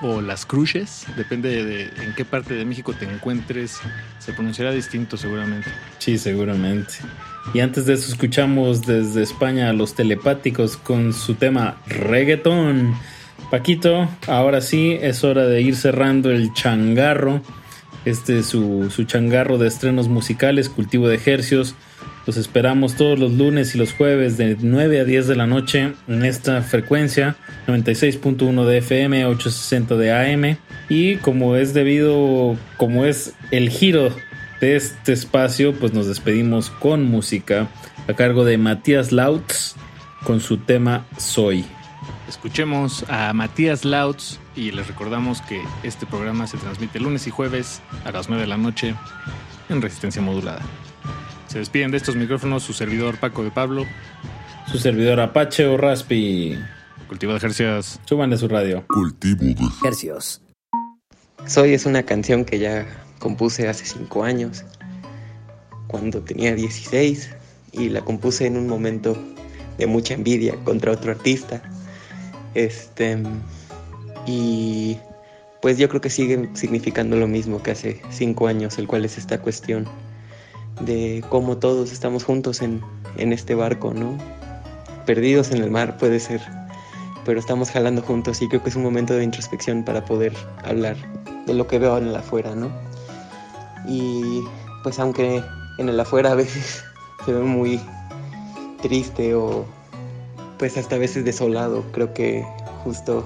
Speaker 9: o Las Cruces, depende de en qué parte de México te encuentres, se pronunciará distinto seguramente.
Speaker 8: Sí, seguramente. Y antes de eso escuchamos desde España a los telepáticos con su tema reggaetón. Paquito, ahora sí es hora de ir cerrando el changarro. Este es su, su changarro de estrenos musicales, cultivo de ejercios. Los esperamos todos los lunes y los jueves de 9 a 10 de la noche en esta frecuencia 96.1 de FM, 860 de AM. Y como es debido, como es el giro de este espacio, pues nos despedimos con música a cargo de Matías Lautz con su tema Soy.
Speaker 9: Escuchemos a Matías Lautz y les recordamos que este programa se transmite lunes y jueves a las 9 de la noche en resistencia modulada. Se despiden de estos micrófonos su servidor Paco de Pablo,
Speaker 8: Su servidor Apache o Raspi.
Speaker 9: Cultivo de Ejercicios.
Speaker 8: Suban de su radio.
Speaker 12: Cultivo de
Speaker 21: Hercios. Soy es una canción que ya compuse hace 5 años, cuando tenía 16, y la compuse en un momento de mucha envidia contra otro artista. Este, y pues yo creo que sigue significando lo mismo que hace 5 años, el cual es esta cuestión de cómo todos estamos juntos en, en este barco, ¿no? Perdidos en el mar puede ser, pero estamos jalando juntos y creo que es un momento de introspección para poder hablar de lo que veo en el afuera, ¿no? Y pues aunque en el afuera a veces se ve muy triste o pues hasta a veces desolado, creo que justo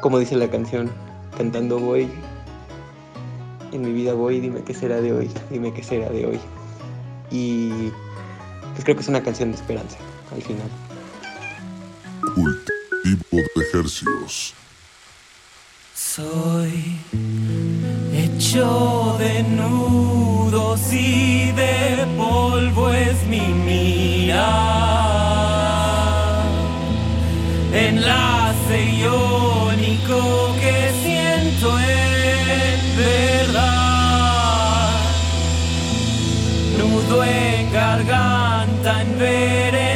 Speaker 21: como dice la canción, cantando voy, en mi vida voy, dime qué será de hoy, dime qué será de hoy. Y pues creo que es una canción de esperanza al final.
Speaker 12: Cultivo de ejercicios.
Speaker 11: Soy hecho de nudos y de polvo es mi mirar. Enlace iónico Nudo en garganta en ver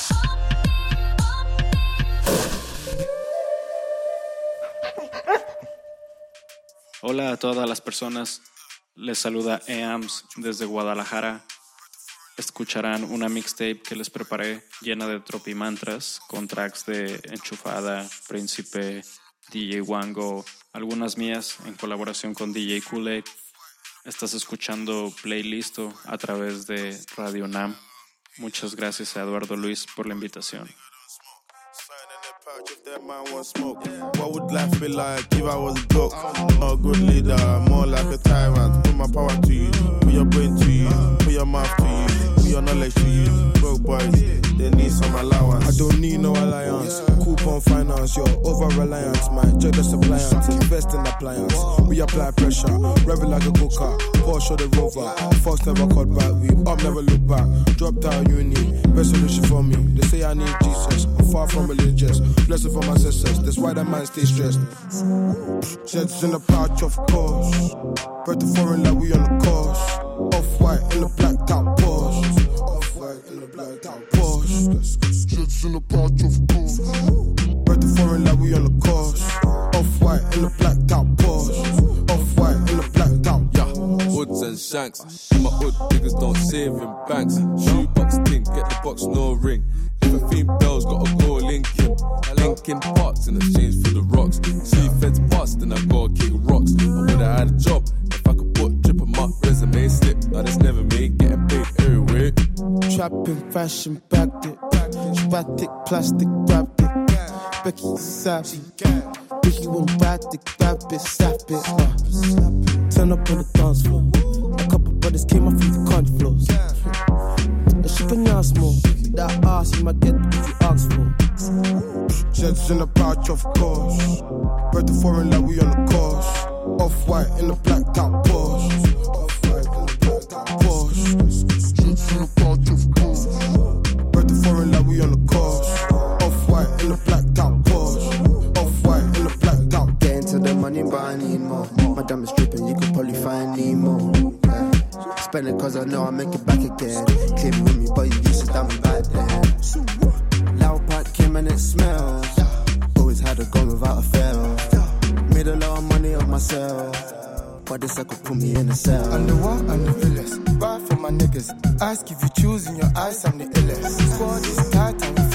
Speaker 5: Hola a todas las personas. Les saluda EAMS desde Guadalajara. Escucharán una mixtape que les preparé llena de tropimantras con tracks de Enchufada, Príncipe, DJ Wango, algunas mías en colaboración con DJ kool Estás escuchando Playlisto a través de Radio Nam. Muchas gracias a Eduardo Luis por la invitación.
Speaker 22: If that man want smoke, what would life be like if I was broke? Not a good leader, more like a tyrant. Put my power to you, put your brain to you, put your mouth to you, your knowledge you. Broke boys, they need some allowance. I don't need no alliance. Coupon finance, your over reliance. My jealous appliance, invest in appliance. We apply pressure, revel like a cooker. Porsche the rover, Fox never cut back. We up, never look back. Dropped out uni, best solution for me. They say I need Jesus, I'm far from religious. Blessing for my sisters, that's why that man stay stressed. Jets in the pouch, of course. Breath the foreign like we on the course. Off white in the black top Porsche. Jets in the pouch, of course. Breath the foreign like we on the course. Off white in the black top Porsche. Off white in the black top.
Speaker 23: Yeah, hoods and shanks. My hood niggas don't save in banks. Shoebox thing, get the box, no ring. If a female's got a go linking, linking parts in exchange for the rocks. See feds past, then I go kick rocks. I would've had a job my resume slip. Now that's never me getting paid everywhere.
Speaker 22: Trapping fashion backed it. Spatic plastic wrapped it. Becky savvy. Ricky went back to grab it, sap it. Uh. Turn up on the dance floor. A couple brothers came off from the country floors. The ship and y'all. That ass you might get what you ask for. Jets in the pouch, of course. Bread the foreign like we on the course. Off white in the black top Porsche. Black top Porsche. Off white in the black top.
Speaker 24: Get into the money, but I need more. My diamond's dripping, you could probably find Nemo. Spend it cause I know I'll make it back again. Clear with me, but you used to diamond back then. Loud pipe came and it smells. Always had a go without a fail. Made a lot of money of myself. But this I could put me in a cell.
Speaker 22: And the one and the realest. Buy for my niggas. Ask if you choose in your eyes, I'm the illest. Squad is tight and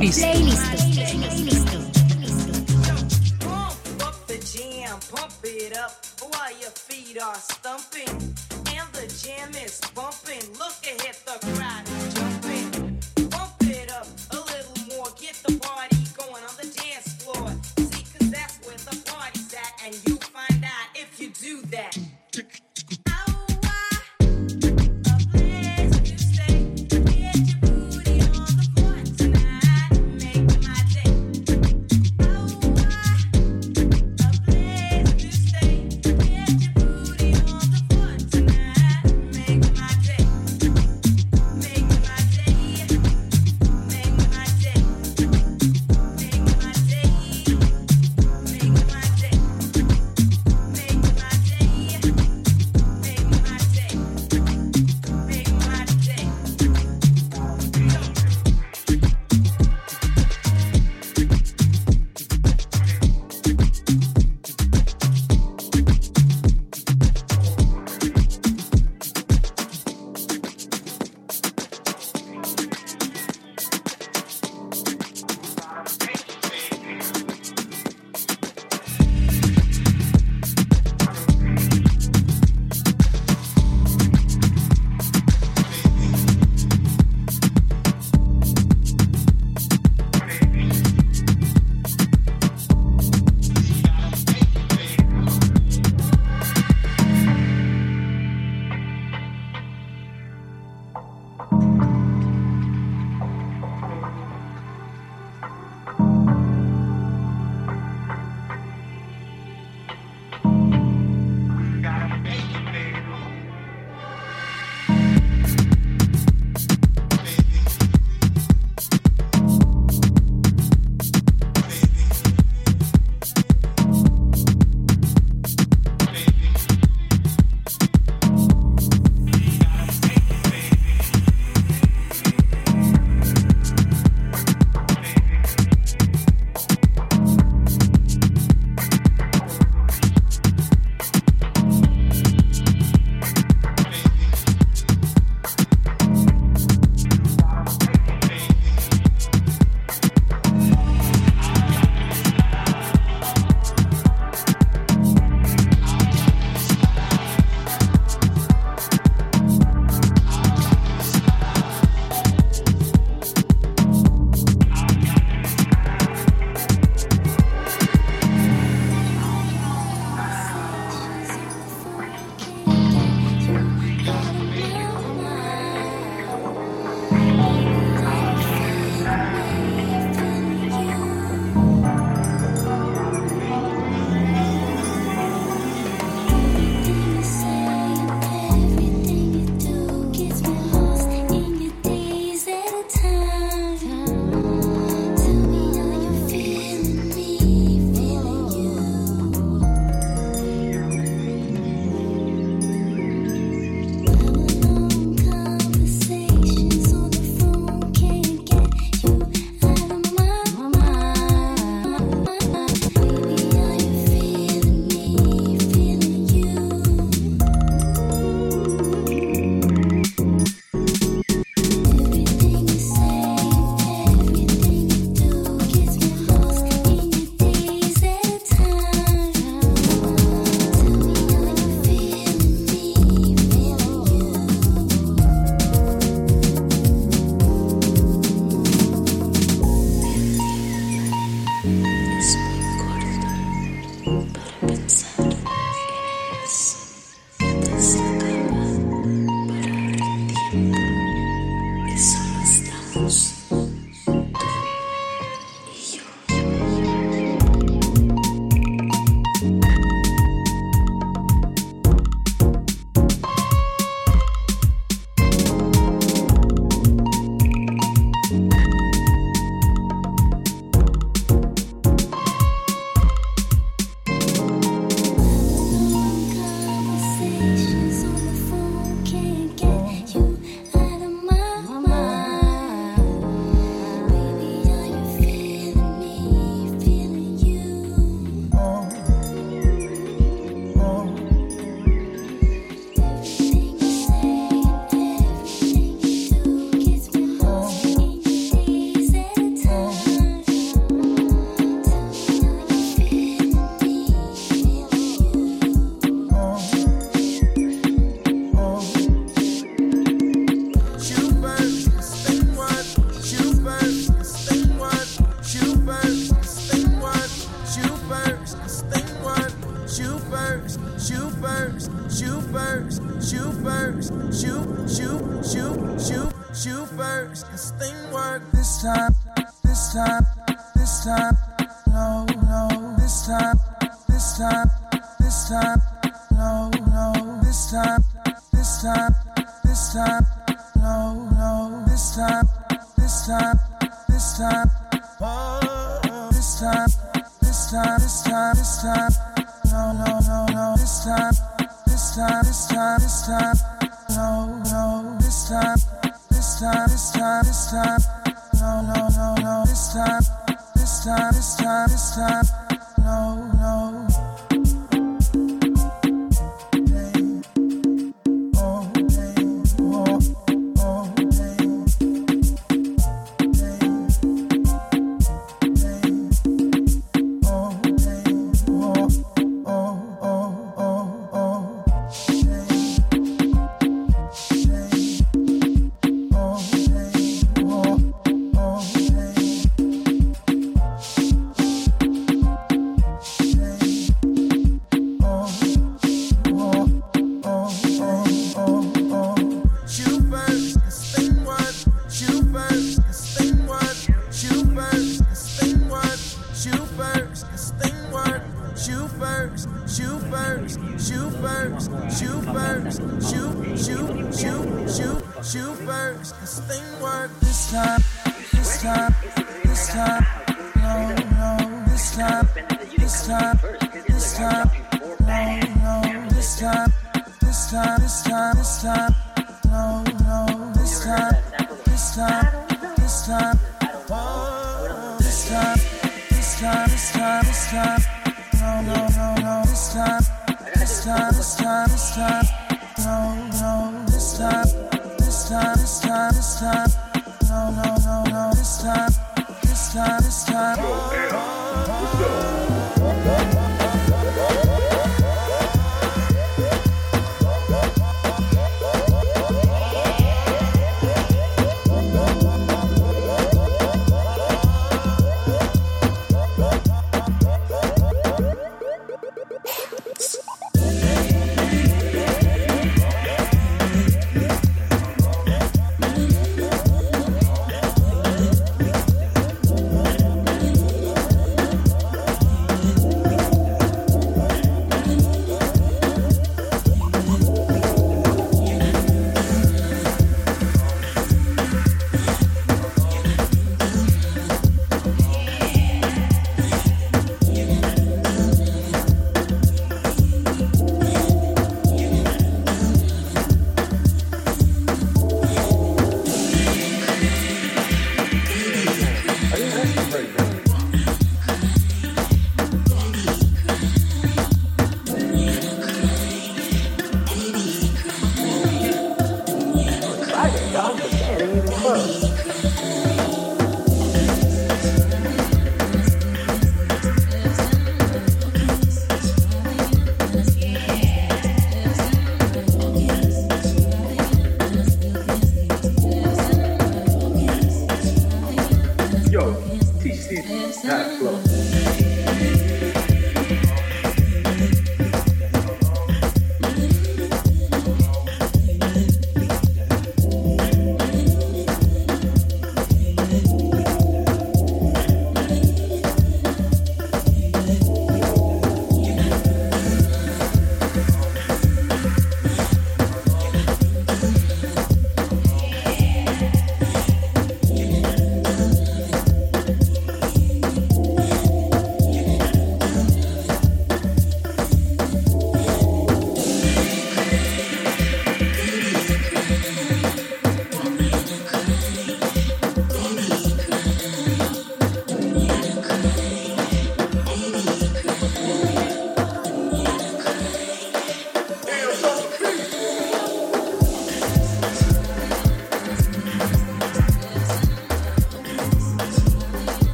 Speaker 5: Play,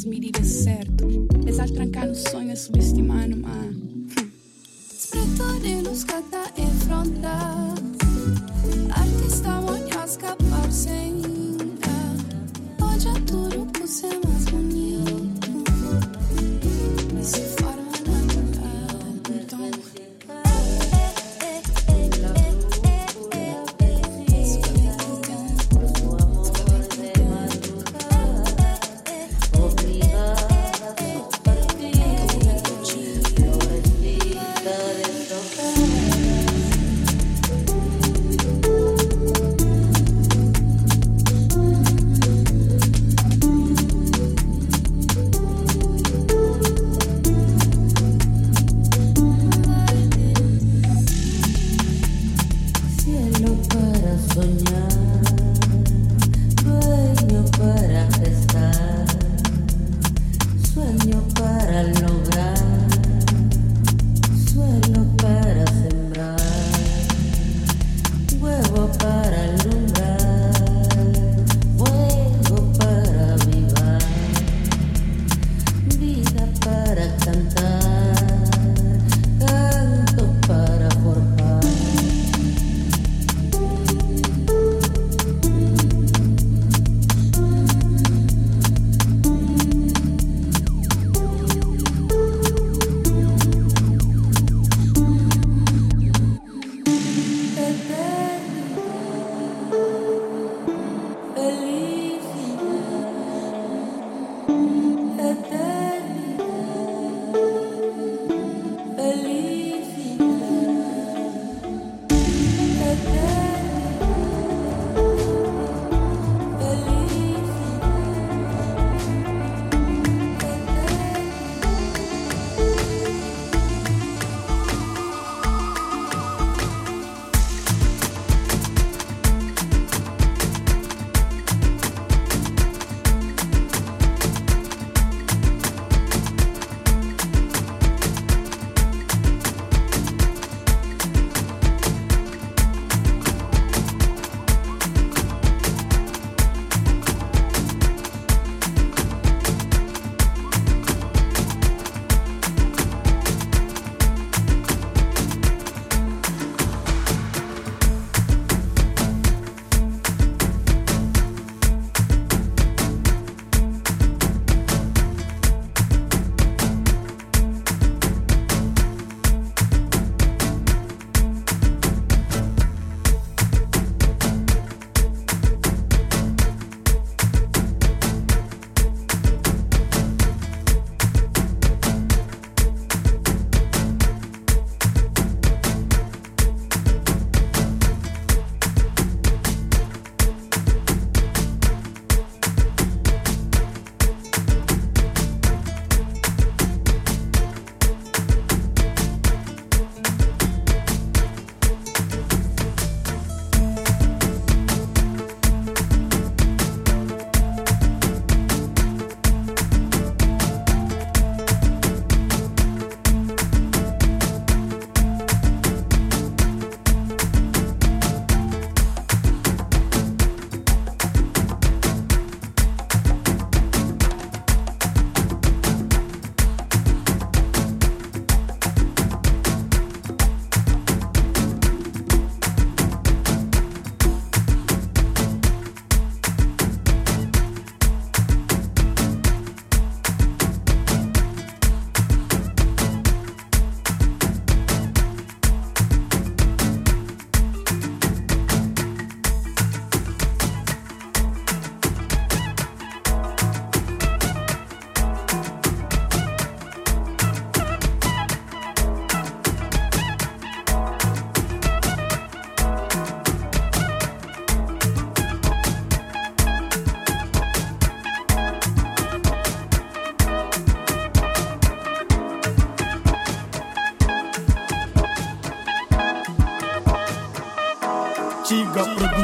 Speaker 25: sounds meaty.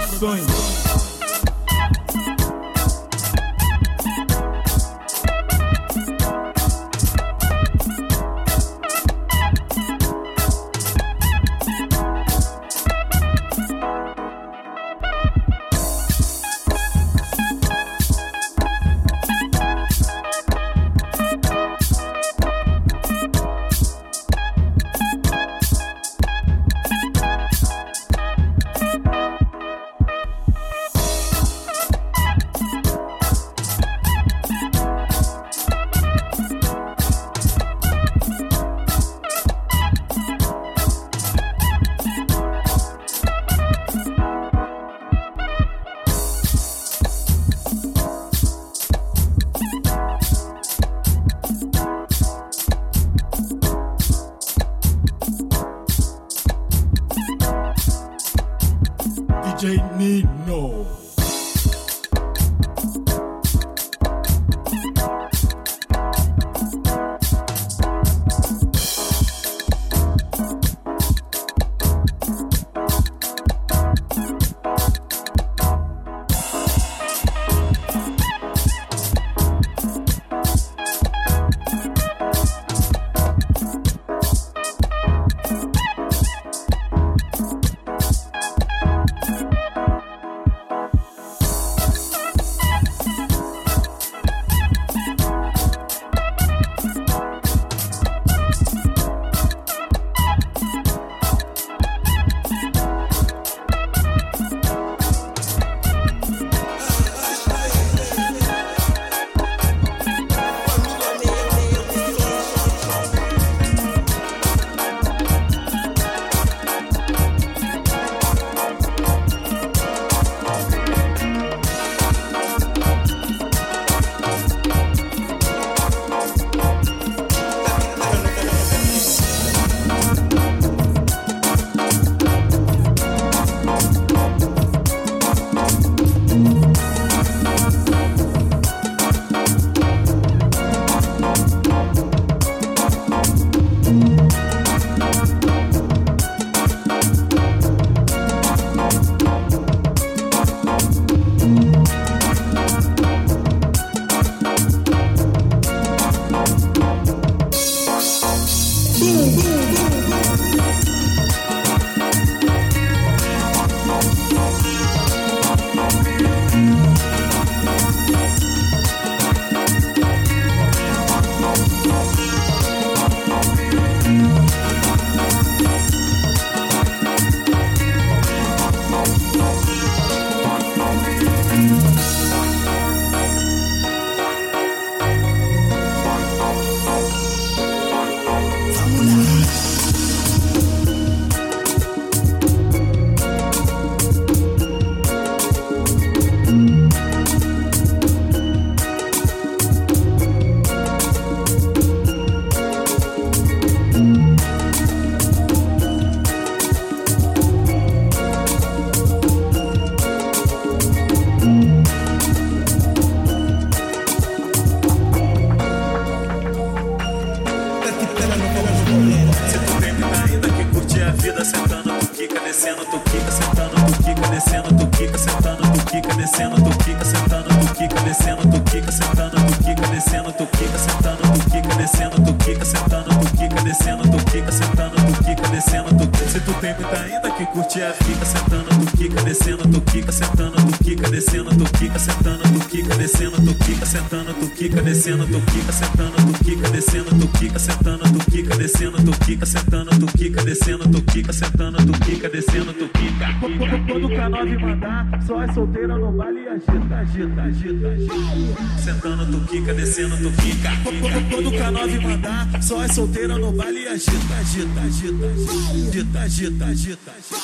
Speaker 25: sonho.
Speaker 26: pica, descendo tu fica.
Speaker 27: Quando o K9 mandar, só é solteira no baile e agita, agita, agita, agita, agita, agita. agita.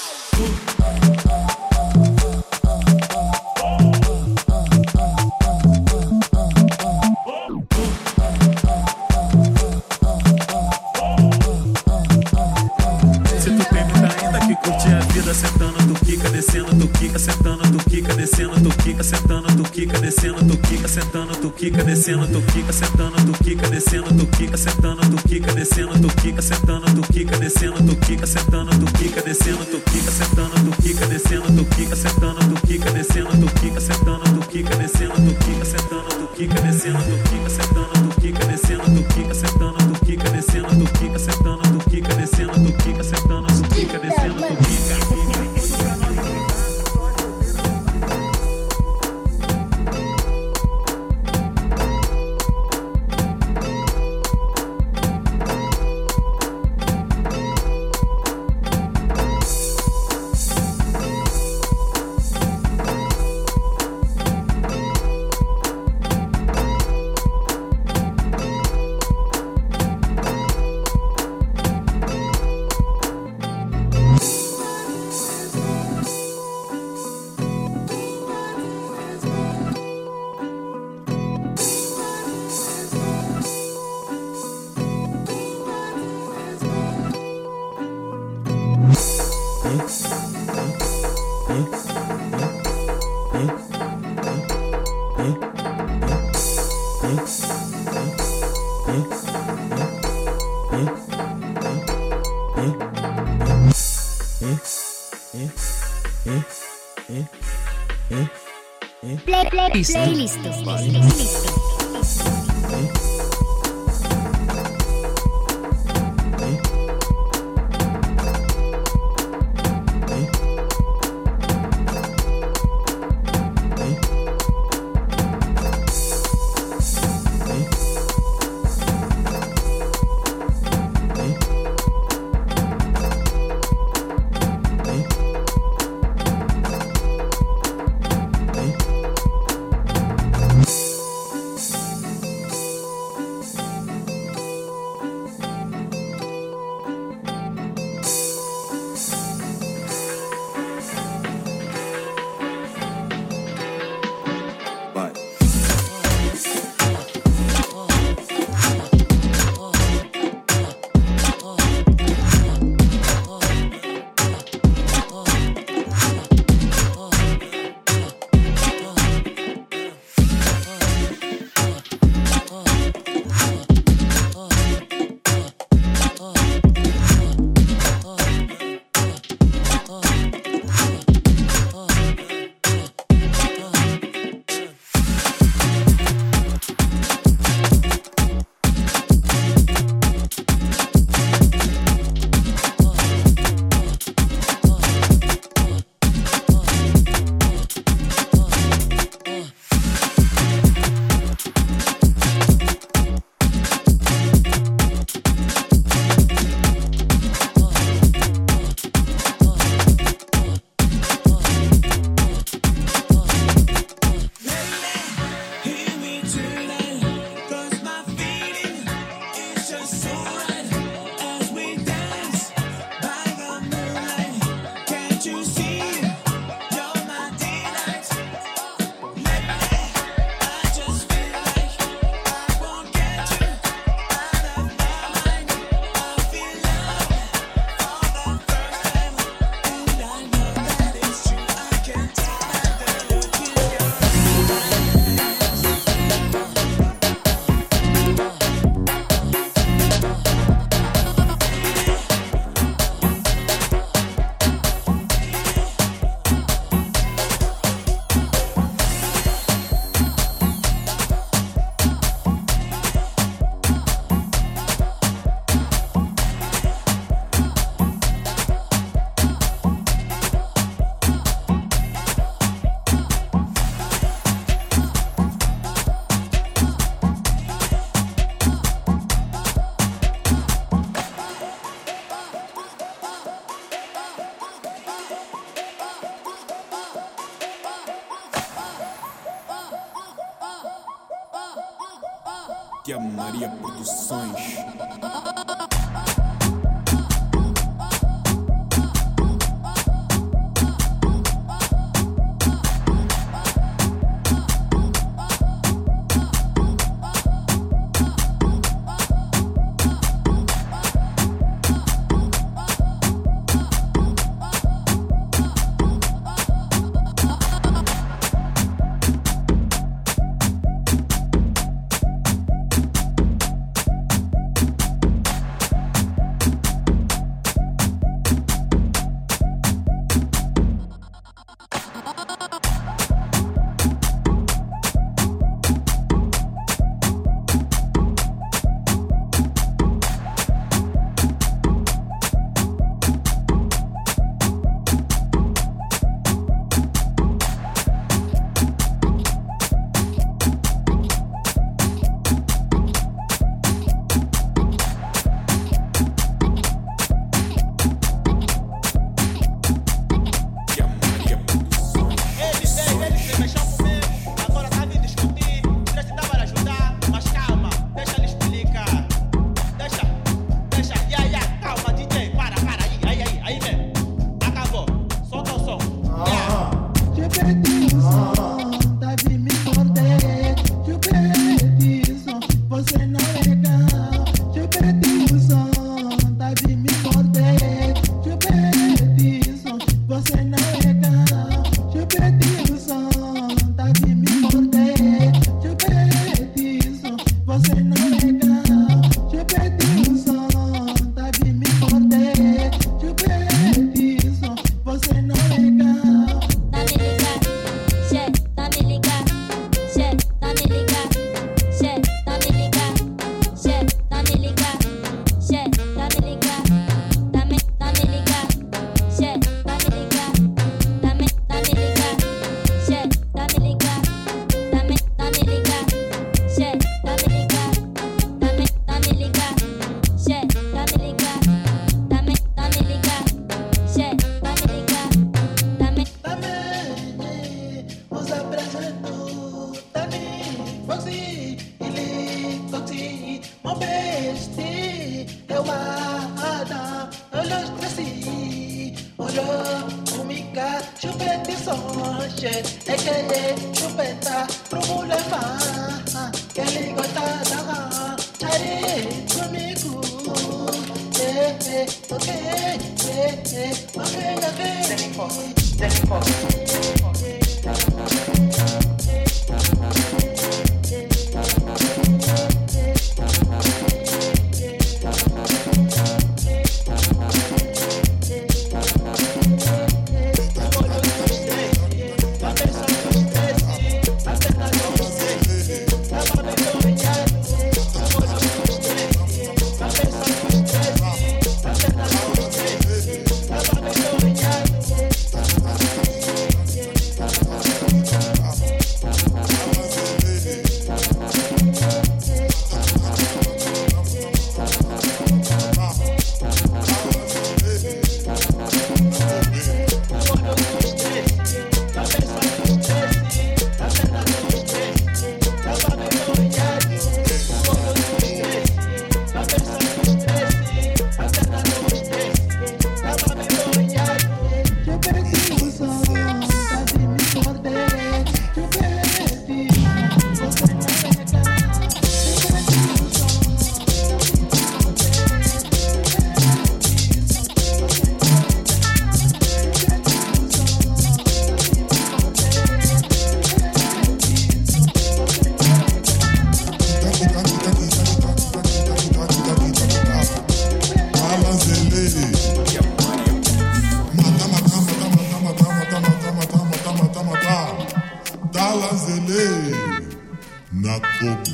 Speaker 5: get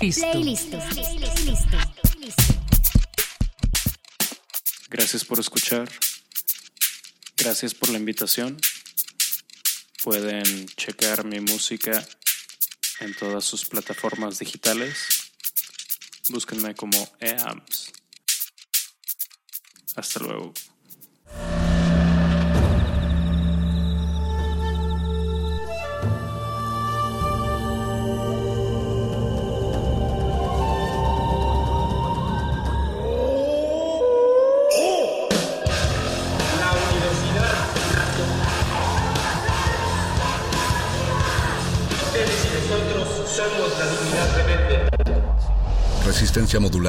Speaker 5: Playlist.
Speaker 28: Gracias por escuchar. Gracias por la invitación. Pueden checar mi música en todas sus plataformas digitales. Búsquenme como EAMS.